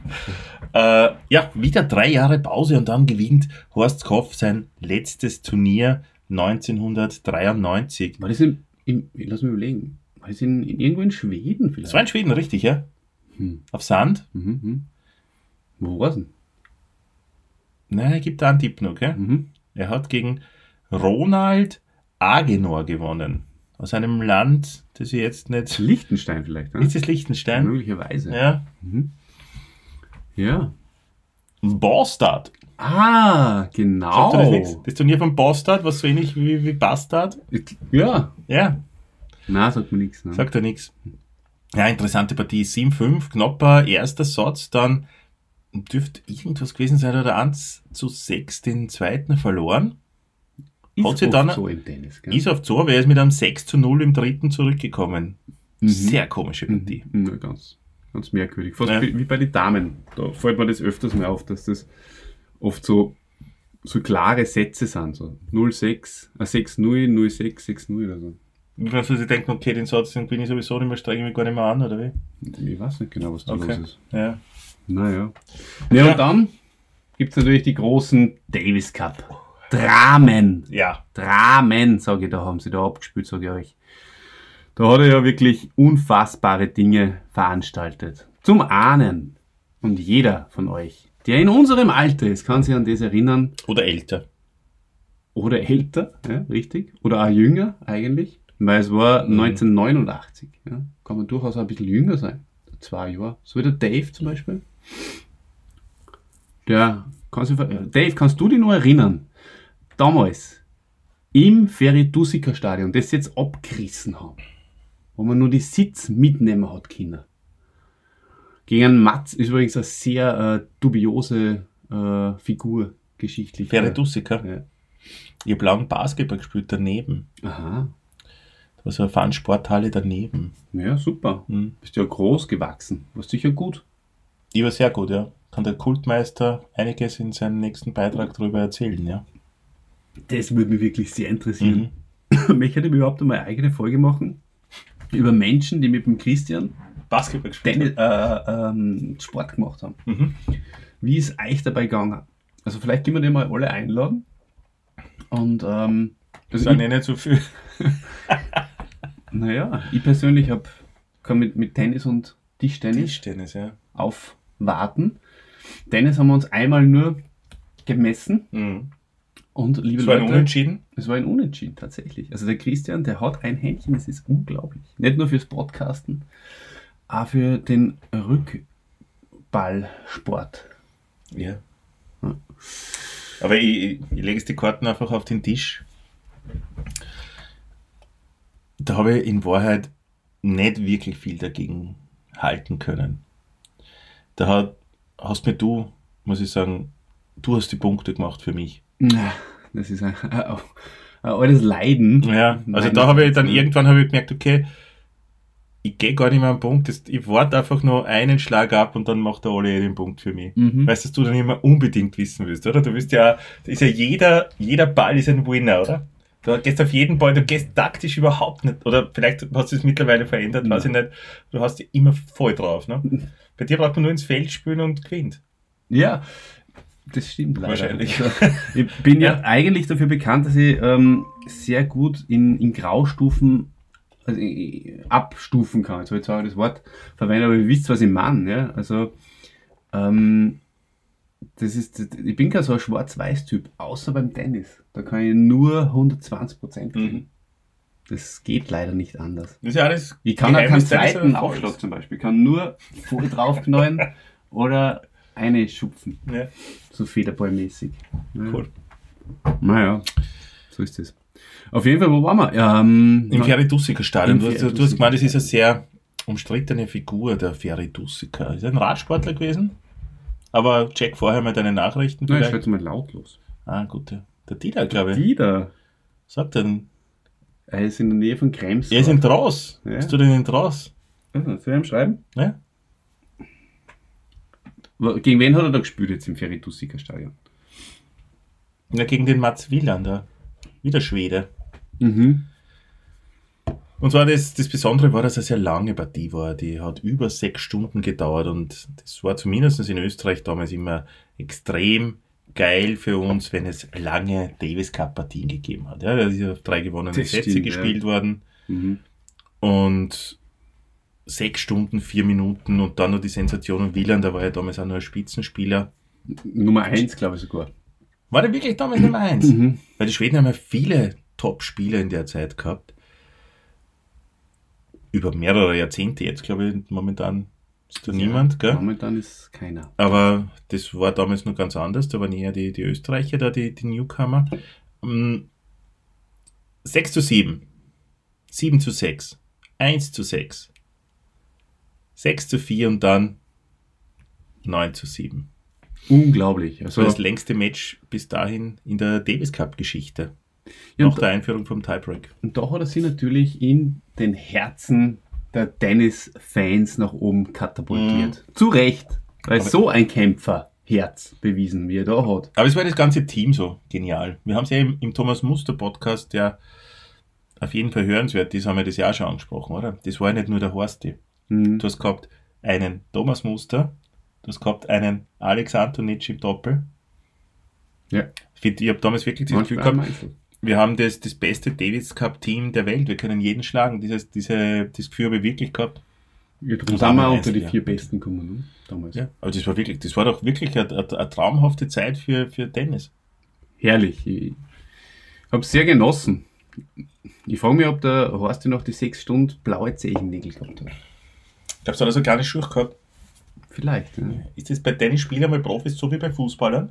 Äh, ja, wieder drei Jahre Pause und dann gewinnt Horst Koff sein letztes Turnier 1993. War das in, in lass mich überlegen, war das in, in irgendwo in Schweden vielleicht? Das war in Schweden, richtig, ja? Hm. Auf Sand? Mhm, mhm. Wo war's denn? Nein, er gibt da einen Tipp noch, gell? Mhm. Er hat gegen Ronald Agenor gewonnen. Aus einem Land, das ich jetzt nicht. Liechtenstein vielleicht, ne? Ist es Liechtenstein? Möglicherweise. Ja. Mhm. Ja. Bastard. Ah, genau. Das? Das Turnier von Bastard war so ähnlich wie, wie Bastard. Ja. Ja, Na, sagt mir nichts. Ne? sagt er nichts. Ja, interessante Partie. 7-5, knapper erster Satz, dann dürfte irgendwas gewesen sein, oder 1 zu 6 den zweiten verloren. Ist hat sie oft dann- so im Tennis, gell? Ist auf Zoo, aber er ist mit einem 6 zu 0 im dritten zurückgekommen. Mhm. Sehr komische Partie. Mhm. Ja, ganz, ganz merkwürdig. Fast Ja. wie, wie bei den Damen. Da fällt mir das öfters mal auf, dass das oft so, so klare Sätze sind. So 0-6, äh, 6-0, 0-6, 6-0 oder so. Also sie denken, okay, den Satz den bin ich sowieso nicht mehr, strenge ich mich gar nicht mehr an, oder wie? Ich weiß nicht genau, was da Okay. los ist. Ja. Naja. Ja, Ja. und dann gibt es natürlich die großen Davis Cup. Dramen. Ja. Dramen, sage ich, da haben sie da abgespielt, sage ich euch. Da hat er ja wirklich unfassbare Dinge veranstaltet. Zum Ahnen. Und jeder von euch, der in unserem Alter ist, kann sich an das erinnern. Oder älter. Oder älter, ja, richtig. Oder auch jünger eigentlich. Weil es war Mhm. 1989. Ja. Kann man durchaus auch ein bisschen jünger sein. Zwei Jahre. So wie der Dave zum Beispiel. Der kann sich, äh, Dave, kannst du dich noch erinnern? Damals im Feridusika Stadion, das sie jetzt abgerissen haben, wo man nur die Sitz mitnehmen hat können. Gegen Matz ist übrigens eine sehr äh, dubiose äh, Figur geschichtlich. Feredusiker. Ja. Ich habe lang Basketball gespielt daneben. Aha. Da war so eine Fun-Sporthalle daneben. Ja, super. Mhm. Bist ja groß gewachsen. War sicher gut. Die war sehr gut, ja. Kann der Kultmeister einiges in seinem nächsten Beitrag darüber erzählen, ja. Das würde mich wirklich sehr interessieren. Möchte ich überhaupt einmal eine eigene Folge machen? Über Menschen, die mit dem Christian Basketball gespielt. Tennis, äh, ähm, Sport gemacht haben. Mhm. Wie ist euch dabei gegangen? Also vielleicht können wir die mal alle einladen. Und ähm, Das also sind ich, eh nicht so viel. naja, ich persönlich hab, kann mit, mit Tennis und Tischtennis Tischtennis, ja. aufwarten. Tennis haben wir uns einmal nur gemessen. Mhm. Und liebe Das war ein Leute, Unentschieden. Es war ein Unentschieden tatsächlich. Also der Christian, der hat ein Händchen, das ist unglaublich. Nicht nur fürs Podcasten, auch für den Rückballsport. Ja. Ja. Aber ich, ich, ich lege jetzt die Karten einfach auf den Tisch. Da habe ich in Wahrheit nicht wirklich viel dagegen halten können. Da hat, hast mir du, muss ich sagen, du hast die Punkte gemacht für mich. Na, Das ist ein, ein, altes Leiden. Ja, also Nein, da habe ich dann irgendwann habe ich gemerkt, okay, ich gehe gar nicht mehr am Punkt, das- ich warte einfach nur einen Schlag ab und dann macht der Ole den Punkt für mich. Mhm. Weißt du, dass du dann immer unbedingt wissen willst, oder? Du willst ja, ist ja jeder, jeder Ball ist ein Winner, oder? Du gehst auf jeden Ball, du gehst taktisch überhaupt nicht, oder vielleicht hast du es mittlerweile verändert, weiß ich nicht. Du hast dich immer voll drauf, ne? Bei dir braucht man nur ins Feld spielen und gewinnt. Ja, das stimmt leider. Wahrscheinlich. Also, ich bin ja, Ja. eigentlich dafür bekannt, dass ich ähm, sehr gut in, in Graustufen also abstufen kann. Jetzt habe ich zwar das Wort verwendet, aber ihr wisst, was ich meine. Ja? Also ähm, das ist, ich bin kein so ein Schwarz-Weiß-Typ, außer beim Tennis. Da kann ich nur 120 Prozent geben. Mhm. Das geht leider nicht anders. Das ist ja alles. Ich kann auch keinen zweiten. Aufschlag zum Beispiel. Ich kann nur voll draufknallen oder eine schupfen. Ja, So Federballmäßig. Ja. cool. Naja, so ist es. Auf jeden Fall, wo waren wir? Ähm, Im Feridussiker Stadion. Du, hast- du hast gemeint, das ist eine sehr umstrittene Figur, der Feridussiker. Ist er ein Radsportler gewesen? Aber check vorher mal deine Nachrichten. Nein, ich vielleicht. schätze mal lautlos. ah, gut. Der, der Dieter, glaube ich. Die da. Sagt er, Er ist in der Nähe von Krems. er ist in Dross. Ja. Bist du denn in Dross? Soll ich ihm schreiben? Ja? Gegen wen hat er da gespielt jetzt im Feridussiker Stadion? ja, gegen den Mats Wieland, der wieder Schwede. Mhm. Und zwar das, das Besondere war, dass es eine sehr lange Partie war. Die hat über sechs Stunden gedauert und das war zumindest in Österreich damals immer extrem geil für uns, wenn es lange Davis Cup Partien gegeben hat. Ja, da auf drei gewonnene Sätze gespielt worden Mhm. und sechs Stunden, vier Minuten und dann noch die Sensation Wieland, der war ja damals auch nur ein Spitzenspieler. Nummer eins, glaube ich sogar. War der wirklich damals Nummer eins? Mhm. Weil die Schweden haben ja viele Top-Spieler in der Zeit gehabt. Über mehrere Jahrzehnte jetzt, glaube ich, momentan ist da niemand, gell? Momentan ist keiner. Aber das war damals noch ganz anders. Da waren eher die, die Österreicher da, die, die Newcomer. Ähm, 6 zu 7. 7 zu 6. 1 zu 6. 6 zu 4 und dann 9 zu 7. Unglaublich. Das Also, war das längste Match bis dahin in der Davis Cup Geschichte. ja, Nach der Einführung vom Tiebreak. und da hat er sich natürlich in den Herzen der Tennis-Fans nach oben katapultiert. Zu Recht. Weil Aber- so ein Kämpferherz bewiesen, wie er da hat. Aber es war das ganze Team so genial. Wir haben es ja im, im Thomas Muster Podcast, der auf jeden Fall hörenswert ist, haben wir das ja auch schon angesprochen, oder? Das war ja nicht nur der Horsti. Mhm. Du hast gehabt einen Thomas Muster, du hast gehabt einen Alex Antonic im Doppel. Ja. Ich, ich habe damals wirklich das Gefühl gehabt, wir haben das, das beste Davis Cup Team der Welt. Wir können jeden schlagen. Dieses, diese, das Gefühl habe ich wirklich gehabt. Ja, darum sind wir unter die ja. vier Besten gekommen, ne? damals. Ja. Aber das war wirklich, das war doch wirklich eine, eine, eine traumhafte Zeit für, für Tennis. Herrlich. Ich habe sehr genossen. Ich frage mich, ob der Horst noch die sechs Stunden blaue Zehennägel gehabt hat. Glaubst du, hat er so kleine Schuhe gehabt? Vielleicht. Ja. Ist das bei Tennisspielern mal Profis so wie bei Fußballern?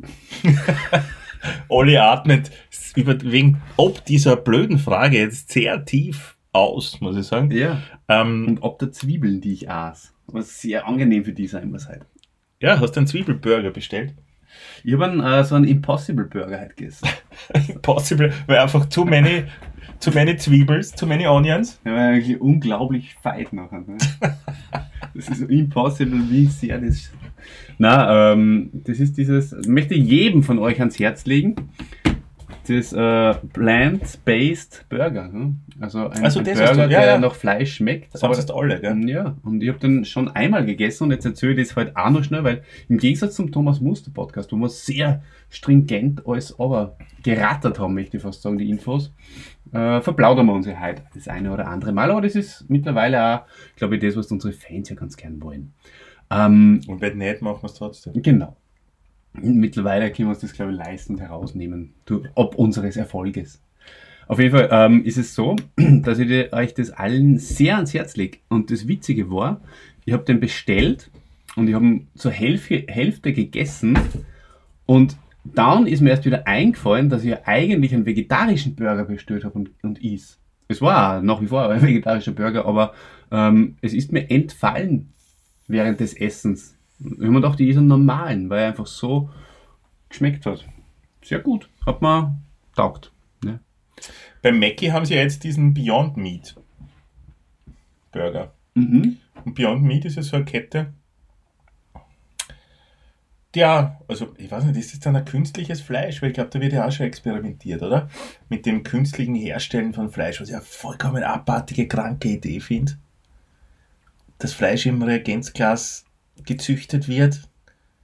Olli atmet über, wegen ob dieser blöden Frage jetzt sehr tief aus, muss ich sagen. ja. Ähm, Und ob der Zwiebeln, die ich aß. Was sehr angenehm für die sein muss halt. ja, hast du einen Zwiebelburger bestellt? Ich habe einen, äh, so einen Impossible Burger halt gegessen. Possible, weil einfach too many, too many Zwiebels, too many Onions. Der war eigentlich unglaublich feit nachher. Ne? Das ist impossible, wie sehr das. Na, ähm, das ist dieses, möchte ich jedem von euch ans Herz legen. Das äh, Plant-Based Burger. Ne? Also ein, Also ein das hast Burger, du- ja, der ja. nach Fleisch schmeckt. Das haben sie alle, gell? Ja, und ich habe den schon einmal gegessen und jetzt erzähle ich das halt auch noch schnell, weil im Gegensatz zum Thomas Muster Podcast, wo wir sehr stringent alles aber gerattert haben, möchte ich fast sagen, die Infos, äh, verplaudern wir uns ja heute das eine oder andere Mal, aber das ist mittlerweile auch, glaube ich, das, was unsere Fans ja ganz gern wollen. Ähm, Und wenn nicht, machen wir es trotzdem. genau. Mittlerweile können wir uns das, glaube ich, leisten und herausnehmen, durch, ob unseres Erfolges. Auf jeden Fall ähm, ist es so, dass ich dir- euch das allen sehr ans Herz lege. Und das Witzige war, ich habe den bestellt und ich habe ihn zur Hälfte, Hälfte gegessen und dann ist mir erst wieder eingefallen, dass ich ja eigentlich einen vegetarischen Burger bestellt habe und, und is. Es war nach wie vor ein vegetarischer Burger, aber ähm, es ist mir entfallen während des Essens. Ich habe mir gedacht, ich ist einen normalen, weil er einfach so geschmeckt hat. Sehr gut. Hat mir taugt. Ne? Beim Mackie haben sie ja jetzt diesen Beyond Meat Burger. Mhm. Und Beyond Meat ist ja so eine Kette. Ja, also ich weiß nicht, ist das dann ein künstliches Fleisch? Weil ich glaube, da wird ja auch schon experimentiert, oder? Mit dem künstlichen Herstellen von Fleisch, was ich eine vollkommen abartige, kranke Idee finde. Das Fleisch im Reagenzglas gezüchtet wird,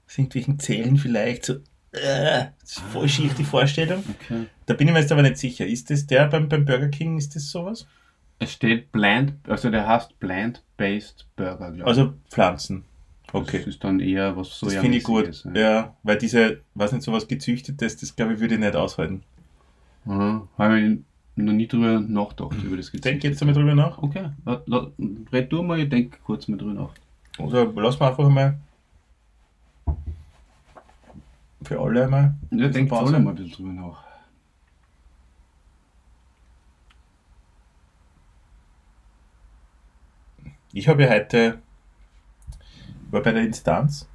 aus irgendwelchen Zellen vielleicht, so, äh, das ist voll schief die Vorstellung. Okay. Da bin ich mir jetzt aber nicht sicher. Ist das der beim, beim Burger King, ist das sowas? Es steht Plant, also der heißt Plant-Based Burger, glaube ich. Also Pflanzen. Okay. Das ist dann eher was so Das finde ich gut. Ja, weil diese, weiß nicht, sowas gezüchtetes, das glaube ich, würde ich nicht aushalten. Aha. Habe ich noch nie drüber nachgedacht, über das Denk jetzt einmal drüber nach. Okay, la- la- red du mal, ich denke kurz mal drüber nach. Oder lass mal einfach mal für alle einmal. Ja, denk Pause. alle mal ein bisschen drüber nach. Ich habe ja heute, war bei der Instanz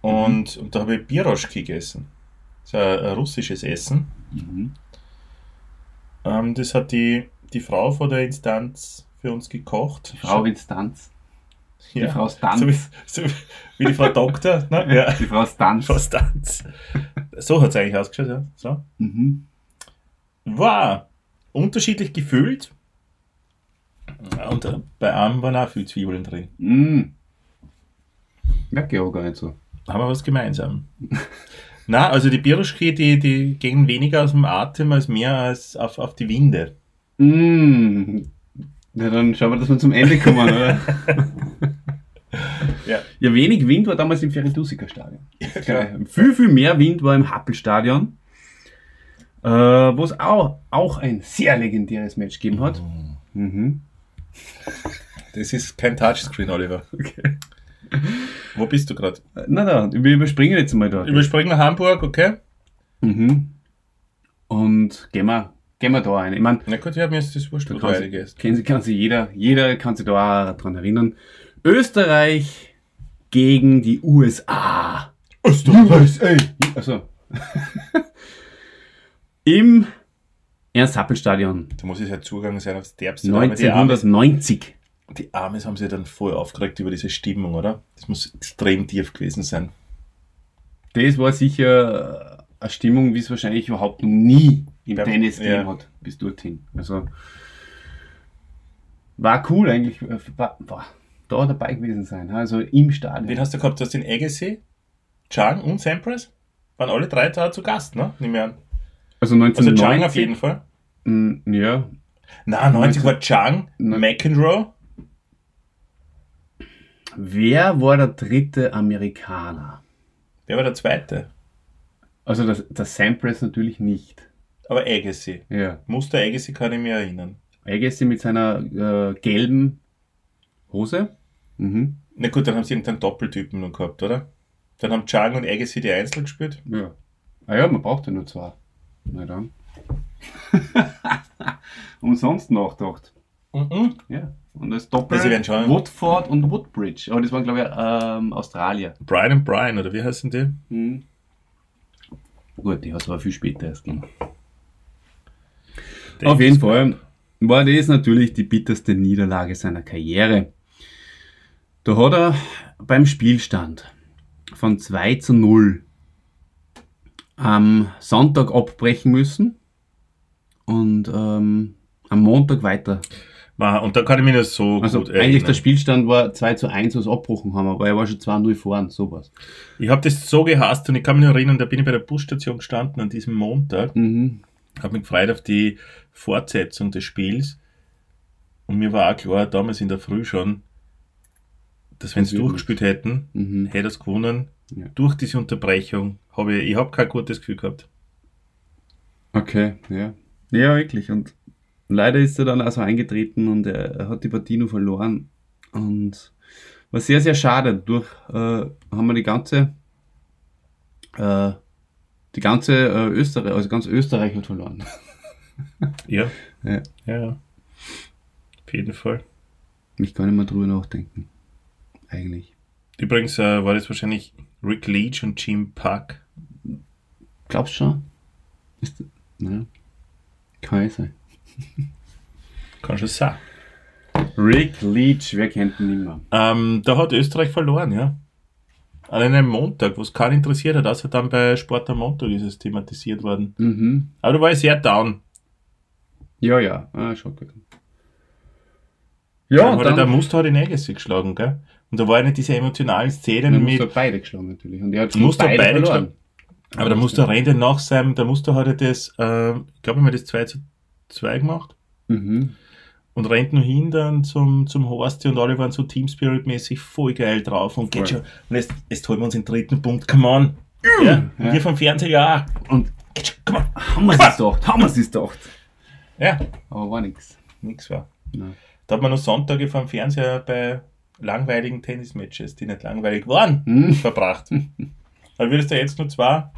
und, und da habe ich Biroschki gegessen. Das ist ein, ein russisches Essen. Mhm. Ähm, das hat die, die Frau von der Instanz für uns gekocht. Die Frau Instanz. Die ja. Frau Stanz. So wie, so wie die Frau Doktor. Ne? Ja. Die Frau Stanz. Frau Stanz. So hat es eigentlich ausgeschaut. Ja. So. Mhm. War unterschiedlich gefüllt. Und bei einem waren auch viel Zwiebeln drin. Mhm. Merke ich auch gar nicht so. Haben wir was gemeinsam. Na, also die Biroschki, die, die gehen weniger aus dem Atem als mehr als auf, auf die Winde. Mhm. Ja, dann schauen wir, dass wir zum Ende kommen, oder? Ja. Ja, wenig Wind war damals im Feridusika Stadion. klar. Viel, viel mehr Wind war im Happel-Stadion, äh, wo es auch, auch ein sehr legendäres Match gegeben hat. Mhm. Das ist kein Touchscreen, Oliver. Okay. Wo bist du gerade? Na da, wir überspringen jetzt mal da. Überspringen nach Hamburg, okay? Mhm. Und gehen wir, gehen wir da rein. Ich meine, Na gut, ja, mir ist das wurscht, da wo du kann sich, reingehst. kann, kann sich jeder, jeder kann sich da auch dran erinnern. Österreich gegen die USA. USA. Also. Im Ernst-Happel-Stadion Da muss es halt Zugang sein aufs Derbste. aber Die Amis, 1990. die Amis haben sich dann voll aufgeregt über diese Stimmung, oder? Das muss extrem tief gewesen sein. Das war sicher eine Stimmung, wie es wahrscheinlich überhaupt nie im Ja, Tennis gegeben ja. hat, bis dorthin. Also war cool eigentlich, äh, war, war da dabei gewesen sein, also im Stadion. Wen hast du gehabt? Du hast den Agassi, Chang und Sampras? Waren alle drei da zu Gast, ne? Nimm mir an. Also Also 1990. Chang auf jeden Fall. Mm, Ja, Na, 90 war Chang, Neun- McEnroe. Wer war der dritte Amerikaner? Wer war der zweite? Also das, das Sampras natürlich nicht. Aber Agassi. Ja. Muster Agassi kann ich mir erinnern. Agassi mit seiner äh, gelben Hose. Mhm. Na gut, dann haben sie irgendeinen Doppeltypen noch gehabt, oder? Dann haben Chang und Agassi die Einzel gespielt. Ja. Ah ja, man braucht ja nur zwei. Na dann. Umsonst nachgedacht. Mhm. Ja. Und das Doppel Also schon- Woodford und Woodbridge. Aber das waren, glaube ich, ähm, Australier. Brian und Brian, oder wie heißen die? Mhm. Gut, die hat es aber viel später erst gegeben. Auf jeden Fall war das natürlich die bitterste Niederlage seiner Karriere. Da hat er beim Spielstand von 2 zu 0 am Sonntag abbrechen müssen und ähm, am Montag weiter. Und da kann ich mich noch so Also gut eigentlich erinnern. der Spielstand war 2 zu 1, was abbrochen haben, aber er war schon 2-0 vorn, sowas. Ich habe das so gehasst und ich kann mich noch erinnern, da bin ich bei der Busstation gestanden an diesem Montag, Mhm. habe mich gefreut auf die Fortsetzung des Spiels und mir war auch klar, damals in der Früh schon, dass wenn sie durchgespielt hätten, Mhm. hätte es gewonnen. Ja. Durch diese Unterbrechung habe ich, ich habe kein gutes Gefühl gehabt. Okay, ja. Ja, wirklich. Und leider ist er dann also eingetreten und er, hat die Partie nur verloren. Und war sehr, sehr schade. Durch äh, haben wir die ganze, äh, die ganze äh, Österreich, also ganz Österreich hat verloren. Ja. Ja. Ja, ja. Auf jeden Fall. Ich kann nicht mehr drüber nachdenken. Eigentlich. Übrigens äh, war das wahrscheinlich Rick Leach und Jim Puck. Glaubst du schon? Ist, naja. Kann ja sein. Kann schon sein. Rick Leach, wer kennt ihn mehr? Ähm, da hat Österreich verloren, ja. An einem Montag, wo es keinen interessiert hat, außer dann bei Sport am Montag ist es thematisiert worden. Mhm. Aber da war ich sehr down. Ja, ja. Ah, schon gut. Ja, dann hat er der dann, Muster hat in Agassi geschlagen, gell? Und da war ja nicht diese emotionalen Szenen der mit. Muster hat beide geschlagen natürlich. Und er hat Muster hat beide verloren. Aber der Muster rennt ja nach seinem, der Muster hat ja das, äh, ich glaube, er hat das 2 zu 2 gemacht. Mhm. und rennt nur hin dann zum, zum Horst und alle waren so Team Spirit-mäßig voll geil drauf und geht schon. Und jetzt, jetzt holen wir uns den dritten Punkt, come on. Ja, und Ja. wir vom Fernseher, ja. Und Geht schon, come on. haben wir es gedacht, haben wir es gedacht. Ja, Aber war nichts. nix war. Nein. Da hat man noch Sonntage vom Fernseher bei langweiligen Tennismatches, die nicht langweilig waren, Hm. verbracht. Weil würdest du jetzt nur zwei,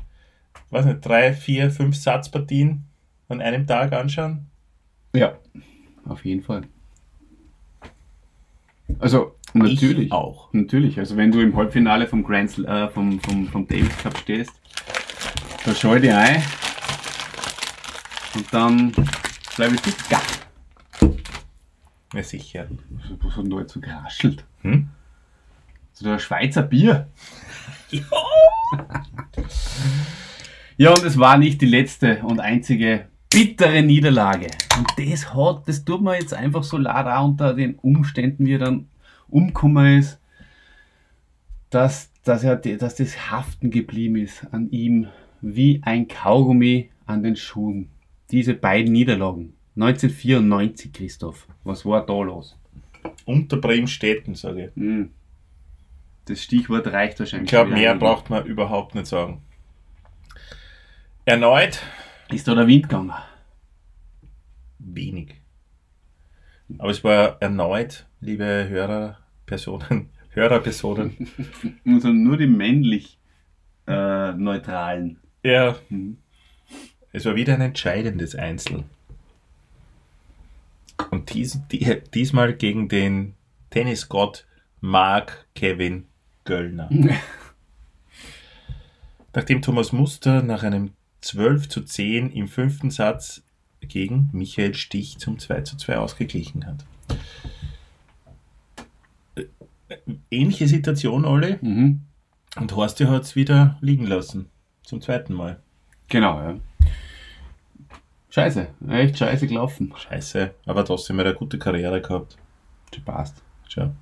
weiß nicht, drei, vier, fünf Satzpartien an einem Tag anschauen? Ja, auf jeden Fall. Also, natürlich. Ich auch. Natürlich. Also, wenn du im Halbfinale vom Grand Sl äh, vom, vom, vom Davis Cup stehst, da schau ich dich ein. Und dann bleibe ich dicker. Ja, sicher. Was hat denn da jetzt so geraschelt? Hm? So der Schweizer Bier. Ja, und es war nicht die letzte und einzige bittere Niederlage. Und das hat, das tut mir jetzt einfach so leid auch unter den Umständen, wie er dann umgekommen ist, dass, dass, er, dass das haften geblieben ist an ihm wie ein Kaugummi an den Schuhen. Diese beiden Niederlagen. 1994, Christoph. Was war da los? Unter Bremstetten, sage ich. Hm. Das Stichwort reicht Ich wahrscheinlich. glaube, wieder mehr braucht man überhaupt nicht sagen. Erneut Ist da der Wind gegangen? wenig. Aber es war erneut, liebe Hörerpersonen, Hörerpersonen, Also nur die männlich äh, neutralen. ja, Mhm. es war wieder ein entscheidendes Einzel. Und dies, die, diesmal gegen den Tennisgott Mark Kevin Göllner. Nachdem Thomas Muster nach einem 12 zu 10 im fünften Satz gegen Michael Stich zum 2 zu 2 ausgeglichen hat. Äh, Ähnliche Situation, Olli. Mhm. Und Horsti hat es wieder liegen lassen. Zum zweiten Mal. Genau, ja. Scheiße, echt scheiße gelaufen. Scheiße. Aber trotzdem hat er eine gute Karriere gehabt. Schon passt. Schau.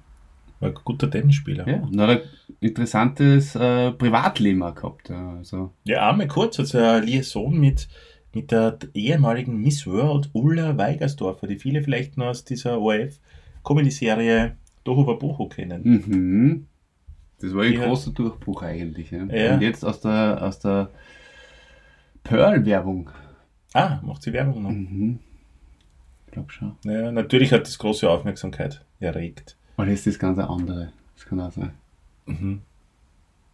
War ein guter Tennisspieler. Ja, und hat ein interessantes äh, Privatleben auch gehabt. Ja, also, Ja, einmal kurz hat er eine Liaison mit, mit der ehemaligen Miss World Ulla Weigersdorfer, die viele vielleicht noch aus dieser ORF-Comedy-Serie Doho Boho kennen. mhm. Das war ein Die hat- großer Durchbruch eigentlich. Ja. Ja. Und jetzt aus der, aus der Pearl-Werbung. Ah, macht sie Werbung noch. Mhm. Ich glaube schon. Ja, natürlich hat das große Aufmerksamkeit erregt. Oder ist das ganz eine andere? Das kann auch sein. Mhm.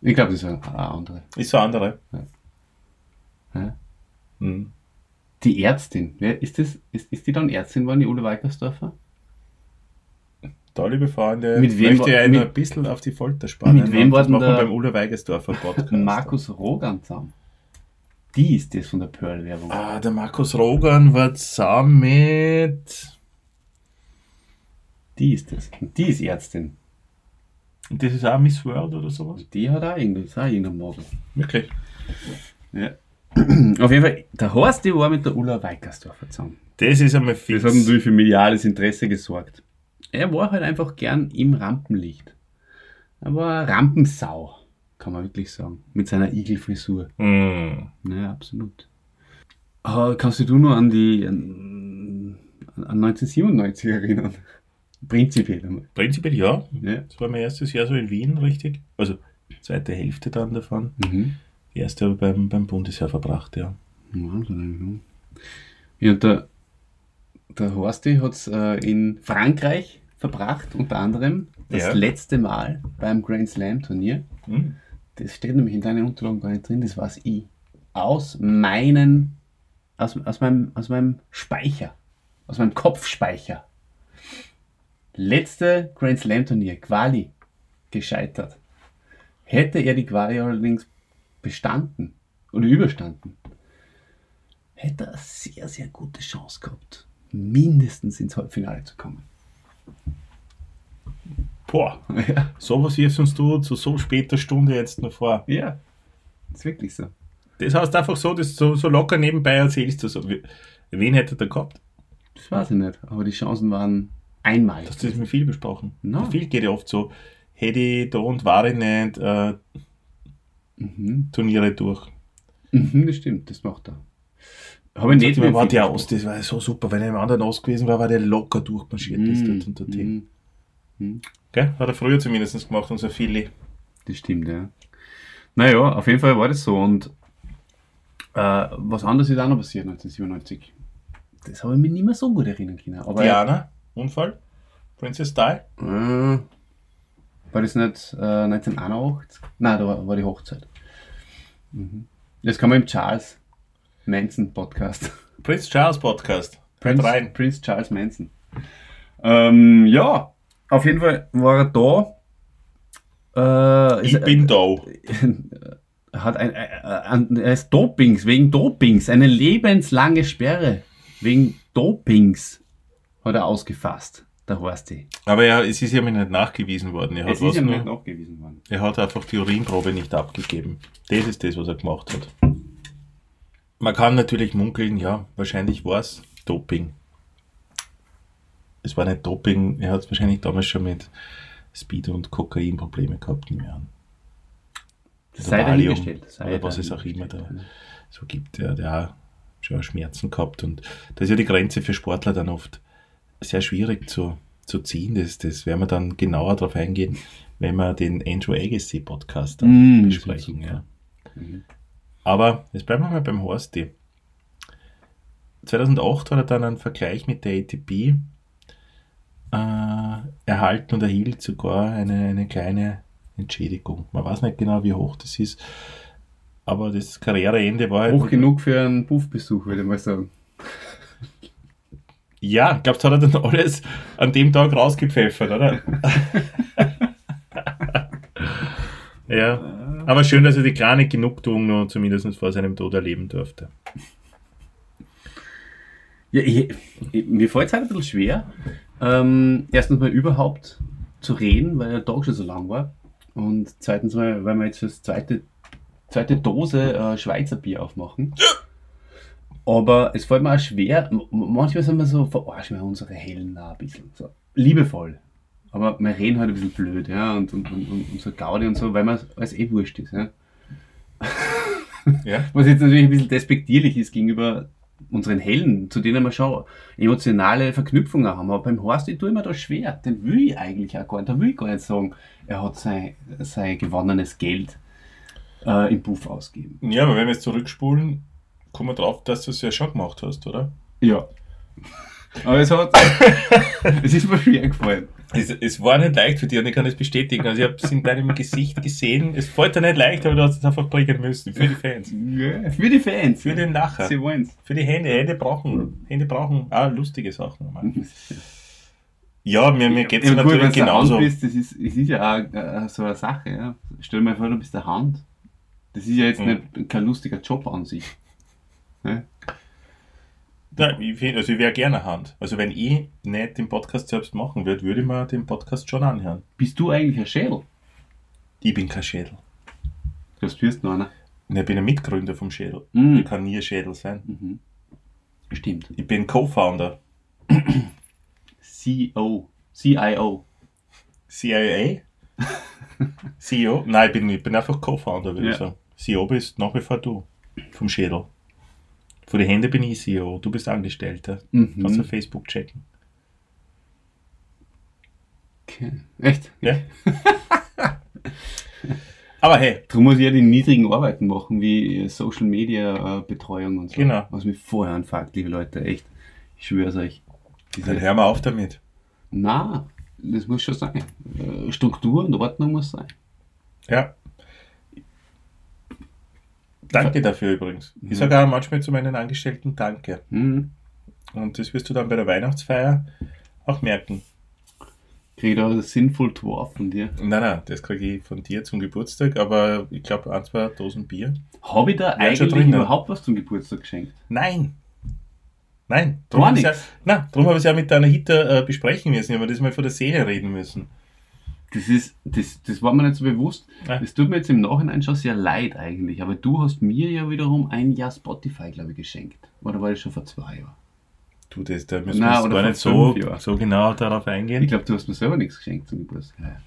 Ich glaube, das ist eine eine andere. Ist so andere. Ja. Mhm. Die Ärztin, wer ist das? Ist, ist die dann Ärztin geworden, die Ulle Weikersdorfer? Da, liebe Freunde, Mit wem möchte ich einen mit- ein bisschen auf die Folter spannen. Mit wem war das denn der- beim Ulla Weigersdorfer Podcast. Markus Rogan zusammen. Die ist das von der Pearl-Werbung. Ah, der Markus Rogan war zusammen mit. Die ist das. Und die ist Ärztin. Und das ist auch Miss World oder sowas? Die hat auch irgendein, ist auch irgendein Model. Wirklich? Ja. Auf jeden Fall, der Horst, die war mit der Ulla Weikersdorfer zusammen. Das ist einmal fix. Das hat natürlich für mediales Interesse gesorgt. Er war halt einfach gern im Rampenlicht. Er war Rampensau, kann man wirklich sagen. Mit seiner Igelfrisur. Hm. Ja, absolut. Ah, kannst du dich nur an die an, an 1997 erinnern? Prinzipiell einmal. Prinzipiell ja. Ja. Das war mein erstes Jahr so in Wien, richtig? Also zweite Hälfte dann davon. Mhm. Die erste aber beim, beim Bundesheer verbracht, ja. Wahnsinn, ja. Ja, der, der Horsti hat es äh, in Frankreich verbracht, unter anderem das Ja. letzte Mal beim Grand Slam Turnier. Hm. Das steht nämlich in deinen Unterlagen gar nicht drin, das weiß ich. Aus meinen, aus, aus, meinem, aus meinem Speicher, aus meinem Kopfspeicher. Letzte Grand Slam Turnier, Quali, gescheitert. Hätte er die Quali allerdings bestanden oder überstanden, hätte er eine sehr, sehr gute Chance gehabt, mindestens ins Halbfinale zu kommen. Boah, Ja, sowas wirfst uns du zu so später Stunde jetzt noch vor. ja ist wirklich so. Das heißt einfach so, dass du so locker nebenbei erzählst du so. Wen hätte der gehabt? Das weiß ich nicht, aber die Chancen waren einmalig. Das ist mir viel besprochen. Bei Viel geht ja oft so, hätte ich da und war ich nicht äh, Mhm. Turniere durch. Mhm, das stimmt, das macht er. Habe ich nicht mehr war der aus, das war so super. Wenn er im anderen aus gewesen war, war der locker durchmarschiert. ist Mm, dort unter dem. mm. Gell? Hat er früher zumindest gemacht, unser Philly. Das stimmt, ja. Naja, auf jeden Fall war das so. Und äh, was anderes ist auch noch passiert 1997. Das habe ich mich nicht mehr so gut erinnern können. Aber Diana, Unfall. Princess Di. Äh, war das nicht äh, 1981? Nein, da war, war die Hochzeit. Mhm. Das kann man im Charles Manson Podcast. Prince Charles Podcast. Prince, rein. Prince Charles Manson. Ähm, ja, auf jeden Fall war er da. Äh, Ich ist- bin da. hat ein, ein, ein, er Dopings, wegen Dopings, eine lebenslange Sperre. Wegen Dopings hat er ausgefasst, der Horsti. Aber ja, es ist ja mir nicht nachgewiesen worden. Er hat, Es ist ja nur- nicht nachgewiesen worden. er hat einfach die Urinprobe nicht abgegeben. Das ist das, was er gemacht hat. Man kann natürlich munkeln, ja, wahrscheinlich war es Doping. Es war nicht Doping, er hat wahrscheinlich damals schon mit Speed und Kokain Probleme gehabt, nehme ich an. Oder Sei dahingestellt. Sei oder was es auch immer da so gibt, der, der auch schon Schmerzen gehabt. Und da ist ja die Grenze für Sportler dann oft sehr schwierig zu, zu ziehen. Das, das werden wir dann genauer darauf eingehen, wenn wir den Andrew Agassi Podcast dann Mm, besprechen. Ja. Mhm. Aber jetzt bleiben wir mal beim Horsti. 2008 hat er dann einen Vergleich mit der ATP äh, erhalten und erhielt sogar eine, eine kleine Entschädigung. Man weiß nicht genau, wie hoch das ist, aber das Karriereende war halt Hoch genug für einen Puffbesuch, würde ich mal sagen. Ja, glaubst du, hat er dann alles an dem Tag rausgepfeffert, oder? ja, aber schön, dass er die kleine Genugtuung noch zumindest vor seinem Tod erleben durfte. Ja, ich, ich, mir fällt es halt ein bisschen schwer, ähm, erstens mal überhaupt zu reden, weil der Tag schon so lang war. Und zweitens mal, weil wir jetzt das zweite, zweite Dose äh, Schweizer Bier aufmachen. Aber es fällt mir auch schwer, manchmal sind wir so, verarschen wir unsere Hellen auch ein bisschen. So, liebevoll. Aber wir reden halt ein bisschen blöd, ja, und, und, und, und, so Gaudi und so, weil man es eh wurscht ist, ja. Ja, Was jetzt natürlich ein bisschen despektierlich ist gegenüber unseren Helden, zu denen wir schon emotionale Verknüpfungen haben. Aber beim Horst, ich tue mir da schwer. Den will ich eigentlich auch gar nicht. Da will ich gar nicht sagen, er hat sein, sein gewonnenes Geld äh, im Puff ausgeben. ja aber wenn wir jetzt zurückspulen, kommen wir drauf, dass du es ja schon gemacht hast, oder? Ja. Aber es hat. es ist mir schwer gefallen. Es, es war nicht leicht für dich und ich kann das bestätigen. Also ich habe es in deinem Gesicht gesehen. Es fällt dir nicht leicht, aber du hast es einfach bringen müssen. Für die Fans. Ja, für die Fans. Für den Lacher. Sie wollen's. Für die Hände. Hände brauchen, Hände brauchen auch lustige Sachen. Mann. Ja, mir, mir geht es Ja, natürlich Hand genauso. bist, das ist, es ist ja auch äh, so eine Sache. Ja. Stell dir mal vor, du bist der Hand. Das ist ja jetzt Mhm. nicht kein lustiger Job an sich. Ja. Ja, ich, find- also ich wäre gerne Hand. Also wenn ich nicht den Podcast selbst machen würde, würde ich mir den Podcast schon anhören. Bist du eigentlich ein Schädel? Ich bin kein Schädel. Du spürst noch einer. Ich bin ein Mitgründer vom Schädel. Mhm. Ich kann nie ein Schädel sein. Mhm. Stimmt. Ich bin Co-Founder. CEO. CIO. CIA? CEO? Nein, ich bin, ich bin einfach Co-Founder, würde ich Ja. sagen. CEO bist nach wie vor du. Vom Schädel. Von den Händen bin ich CEO. Du bist Angestellter. Kannst du Mhm. auf Facebook checken. Okay. Echt? Ja? Aber hey, Darum muss ich ja die niedrigen Arbeiten machen, wie Social Media äh, Betreuung und so. Genau. Was mich vorher anfuckt, liebe Leute, echt. Ich schwöre euch. dann hör mal auf damit. na, das muss schon sein. Äh, Struktur und Ordnung muss sein. Ja. Danke dafür übrigens. Mhm. Ich sage auch manchmal zu meinen Angestellten Danke. Mhm. Und das wirst du dann bei der Weihnachtsfeier auch merken. Krieg ich da sinnvoll Dwarf von dir? Nein, nein, das kriege ich von dir zum Geburtstag, aber ich glaube ein, zwei Dosen Bier. Habe ich da schon eigentlich überhaupt was zum Geburtstag geschenkt? Nein. Nein. Ja, darum habe ich es ja mit deiner Hitter äh, besprechen müssen, aber das mal von der Seele reden müssen. Das ist, das, das war mir nicht so bewusst. Ja. Das tut mir jetzt im Nachhinein schon sehr leid eigentlich. Aber du hast mir ja wiederum ein Jahr Spotify, glaube ich, geschenkt. Oder war das schon vor zwei Jahren? Du, das, da müssen Nein, wir gar nicht so, so genau darauf eingehen. Ich glaube, du hast mir selber nichts geschenkt zum Geburtstag.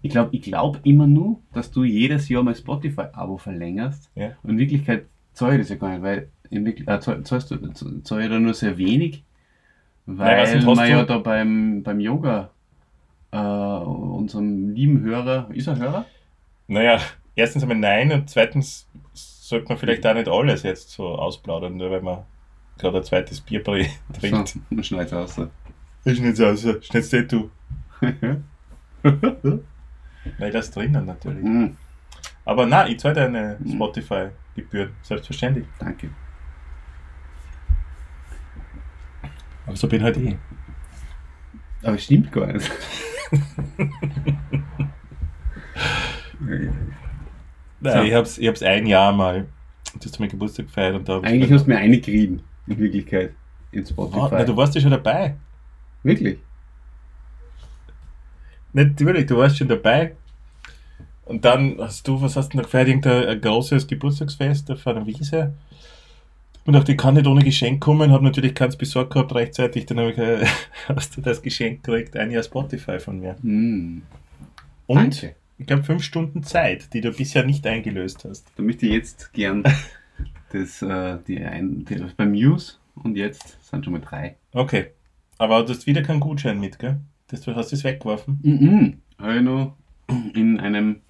Ich glaube ich glaub immer nur, dass du jedes Jahr mein Spotify-Abo verlängerst. Ja. Und in Wirklichkeit zahle ich das ja gar nicht, weil in Wirklichkeit, äh, zahl- zahlst du, zahl ich da nur sehr wenig, Nein, weil wir du- ja da beim, beim Yoga äh, unserem lieben Hörer, ist er Hörer? Naja, erstens einmal nein und zweitens sollte man vielleicht auch nicht alles jetzt so ausplaudern, nur weil man gerade ein zweites Bier trinkt. So, man schneidet aus. Ich nicht aus, schneidest eh du. Nein, das drinnen natürlich. Mm, Aber nein, ich zahle deine Mhm. Spotify-Gebühr, selbstverständlich. danke. Aber so bin halt ich. Aber es stimmt gar nicht. Nein, ich hab's, ich hab's ein Jahr mal, du hast mein Geburtstag gefeiert und da ich Eigentlich hast du mir eine gekriegt, in Wirklichkeit, in Spotify. Oh, na, du warst ja schon dabei. Wirklich? Natürlich, du warst schon dabei. Und dann hast du, was hast du da gefeiert? Irgendein ein großes Geburtstagsfest auf einer Wiese. Und dachte, ich kann nicht ohne Geschenk kommen, habe natürlich keins besorgt gehabt rechtzeitig. Dann habe ich, äh, hast du das Geschenk gekriegt, ein Jahr Spotify von mir. Mm, Und danke. ich glaube fünf Stunden Zeit, die du bisher nicht eingelöst hast. Da möchte ich jetzt gern das, äh, die ein, die, beim News und jetzt sind schon mal drei. Okay. Aber du hast wieder keinen Gutschein mit, gell? Das, du hast es weggeworfen. Mhm. Ich noch in einem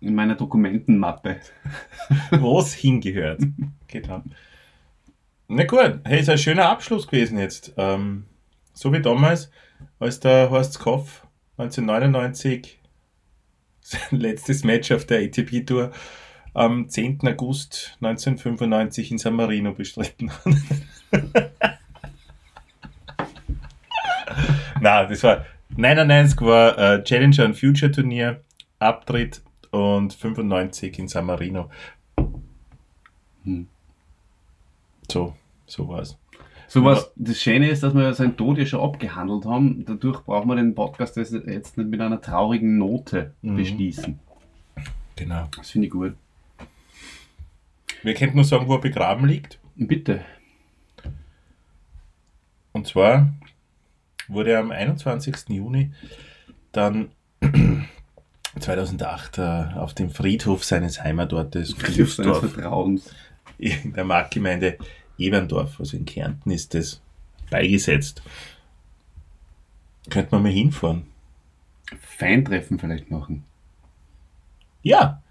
in meiner Dokumentenmappe. Wo es hingehört. Genau. Na gut, hey, ist ein schöner Abschluss gewesen jetzt. Ähm, so wie damals, als der Horst Koff 1999 sein letztes Match auf der ATP-Tour am 10. August 1995 in San Marino bestritten hat. Na, das war 99 war äh, Challenger und Future Turnier, Abtritt und 95 in San Marino. Hm. So, so war's. So was, das Schöne ist, dass wir seinen Tod ja schon abgehandelt haben. Dadurch brauchen wir den Podcast jetzt jetzt nicht mit einer traurigen Note Mhm. beschließen. Genau. Das finde ich gut. Wir könnten nur sagen, wo er begraben liegt. Bitte. Und zwar wurde er am 21. Juni dann 2008 äh, auf dem Friedhof seines Heimatortes Friedhof seines Vertrauens. in der Marktgemeinde Eberndorf, also in Kärnten, ist das beigesetzt. Könnte man mal hinfahren. Feintreffen vielleicht machen. Ja,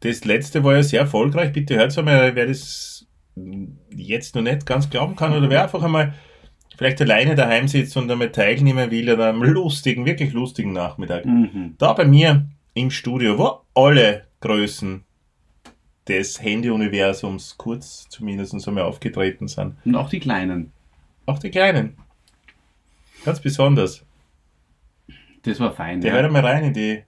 das letzte war ja sehr erfolgreich. Bitte hört einmal, wer das jetzt noch nicht ganz glauben kann oder wer einfach einmal vielleicht alleine daheim sitzt und einmal teilnehmen will an einem lustigen, wirklich lustigen Nachmittag. Mhm. Da bei mir im Studio, wo alle Größen des Handy-Universums kurz zumindest einmal aufgetreten sind. Und auch die Kleinen. Auch die Kleinen. Ganz besonders. Das war fein. Der ja. hört einmal rein in die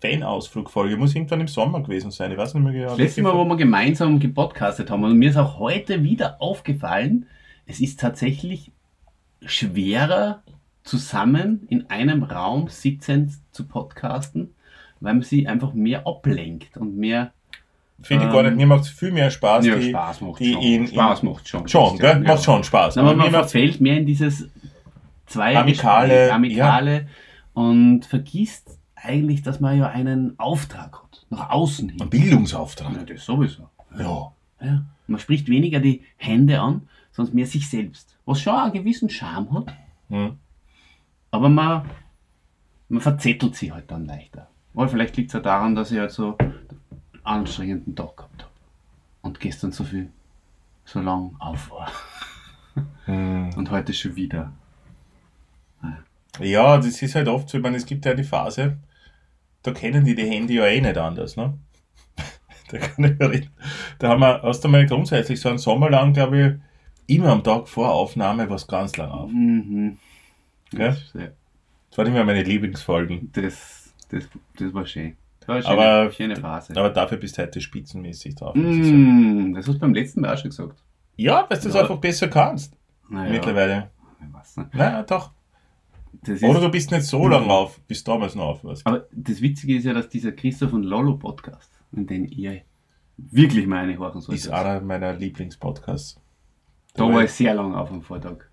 Fan-Ausflugfolge. Muss irgendwann im Sommer gewesen sein. Ich weiß nicht mehr genau. Das letzte Mal, wo wir gemeinsam gepodcastet haben, und mir ist auch heute wieder aufgefallen, es ist tatsächlich schwerer, zusammen in einem Raum sitzend zu podcasten, weil man sie einfach mehr ablenkt und mehr Finde ich gar nicht. Ähm, Mir macht es viel mehr Spaß. ja, die, Spaß macht die schon. in- Spaß in- macht schon. Schon, gell? Ja. Macht schon Spaß. Aber Aber man verfällt mehr in dieses zwei Amikale, Amikale und vergisst eigentlich, dass man ja einen Auftrag hat, nach außen hin. ein Bildungsauftrag. Ja, das sowieso. Ja. Ja. Man spricht weniger die Hände an, sondern mehr sich selbst. Was schon einen gewissen Charme hat, Hm. aber man, man verzettelt sich halt dann leichter. Weil vielleicht liegt es ja daran, dass ich halt so einen anstrengenden Tag gehabt habe. Und gestern so viel, so lang auf war. Hm. Und heute schon wieder. Ja, das ist halt oft so. Ich meine, es gibt ja die Phase, da kennen die die Handy ja eh nicht anders. Ne? da, kann ich reden. da haben wir, hast du mal grundsätzlich so einen Sommer lang, glaube ich, immer am Tag vor Aufnahme was ganz lang auf. Mhm. Gell? Das, ja, Das waren immer meine Lieblingsfolgen. das, das, das war schön. Das war eine schöne, Aber- schöne Phase. Aber dafür bist du heute spitzenmäßig drauf. Mm, das hast du beim letzten Mal auch schon gesagt. Ja, weil du es Ja. einfach besser kannst. Naja, Mittlerweile. ich weiß nicht. Na, doch. Oder du bist nicht so lang auf, bis damals noch auf warst. Aber das Witzige ist ja, dass dieser Christoph und Lolo Podcast, in den ihr wirklich mal reinhorchen solltet, Ist einer meiner Lieblingspodcasts. Da war ich sehr lange auf am Vortag.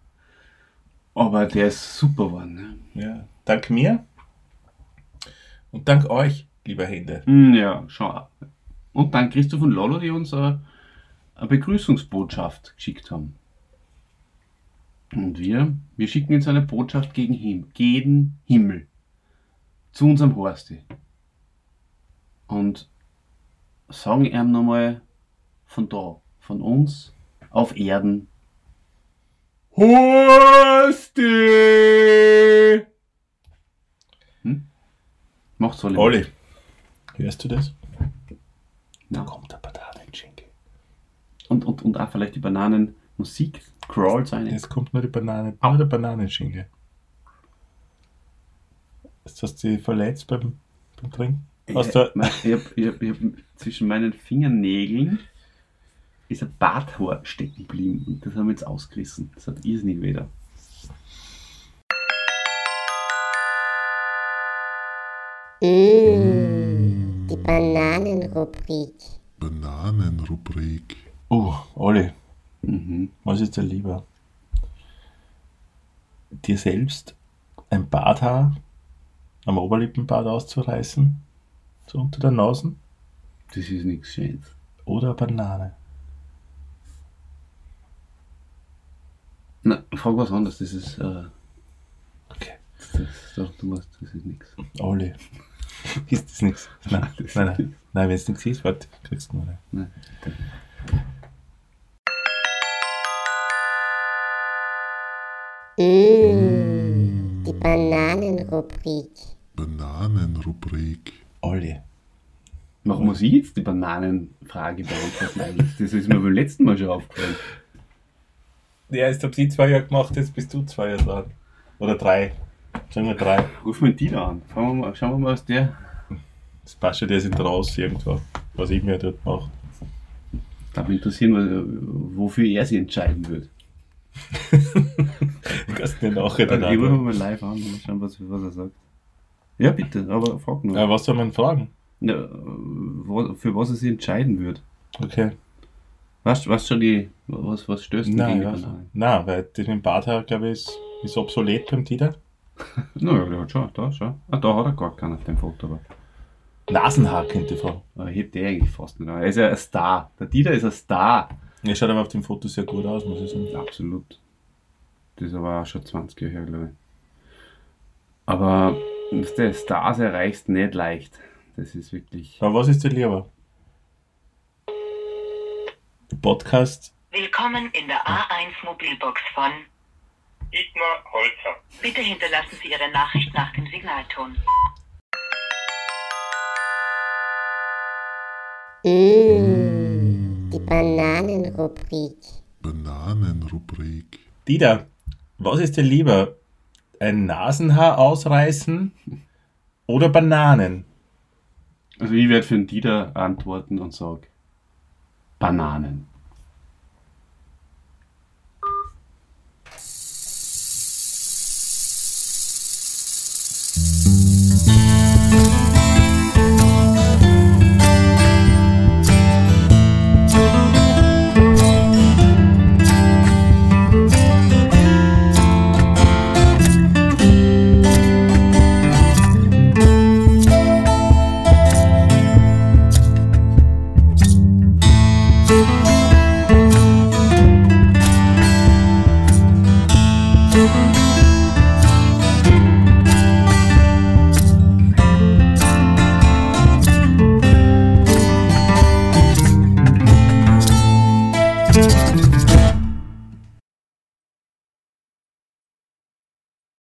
Aber der ist super geworden. Ne? Ja, dank mir und dank euch, lieber Hände. Mm, ja, schon. Und dann Christoph und Lolo, die uns äh, eine Begrüßungsbotschaft geschickt haben. Und wir, wir schicken jetzt eine Botschaft gegen, Him gegen Himmel. Zu unserem Horsti. Und sagen ihm nochmal von da, von uns auf Erden. Horsti! Hm? Macht's alle. Olli, hörst du das? Da kommt der Bananenschinkel. Und, und, und auch vielleicht die Bananenmusik crawlt so eine. Jetzt kommt nur die Banane, nur der Bananenschinkel. Hast du dich verletzt beim, beim Trinken? Hast du, Nein, ich hab, ich hab, ich hab zwischen meinen Fingernägeln ist ein Barthaar stecken geblieben und das haben wir jetzt ausgerissen. Das hat irrsinnig weh. Mmh, die Bananenrubrik. Bananenrubrik. oh, Olli, Mhm. was ist dir lieber? Dir selbst ein Barthaar am Oberlippenbart auszureißen, so unter der Nase, Das ist nichts Schönes. oder eine Banane? Na, frag was anderes. Das ist. Äh, Okay, das, das, du musst, das ist nichts. Olli. ist das nichts? Nein, nein, nein. Nein, wenn es nichts ist, warte, kriegst du nur eine. Nein. Mmh, die Bananenrubrik. Bananenrubrik. Olli. Warum muss ich jetzt die Bananenfrage beantworten eigentlich? Das ist mir beim letzten Mal schon aufgefallen. Ja, jetzt hab sie zwei Jahre gemacht, jetzt bist du zwei Jahre dran. Oder drei. Sagen wir drei. Ruf mal die da an. Schauen wir mal, schauen wir mal was der. Das passt ja, der sind raus irgendwo. Was ich mir dort mache. Darf mich interessieren, wofür er sich entscheiden wird. Du kannst mir nachher dann Also, ich rufe mal live an und schauen, was, was er sagt. Ja, bitte, aber frag nur. Ja, was soll man fragen? Wo, für was er sich entscheiden wird. Okay. Was, was schon die. Was, was stößt denn Nein, gegen die Banane? Nein, weil mit dem Barthaar, glaube ich, ist, ist obsolet beim Dieter. Na ja, der hat schon, da, schau. Ah, da hat er gar keinen auf dem Foto, aber. Nasenhaar könnte ich fragen. aber hebt der eigentlich fast nicht an. Er ist ja ein Star. Der Dieter ist ein Star. Er schaut aber auf dem Foto sehr gut aus, muss ich sagen. Absolut. Das ist aber auch schon 20 Jahre her, glaube ich. Aber dass der Stars erreichst nicht leicht. Das ist wirklich. Aber was ist dir lieber? Podcast Willkommen in der A1 Mobilbox von. Dietmar Holzer. Bitte hinterlassen Sie Ihre Nachricht nach dem Signalton. Mmh, die Bananenrubrik. Bananenrubrik. Dieter, was ist dir lieber? Ein Nasenhaar ausreißen oder Bananen? Also ich werde für den Dieter antworten und sage Bananen.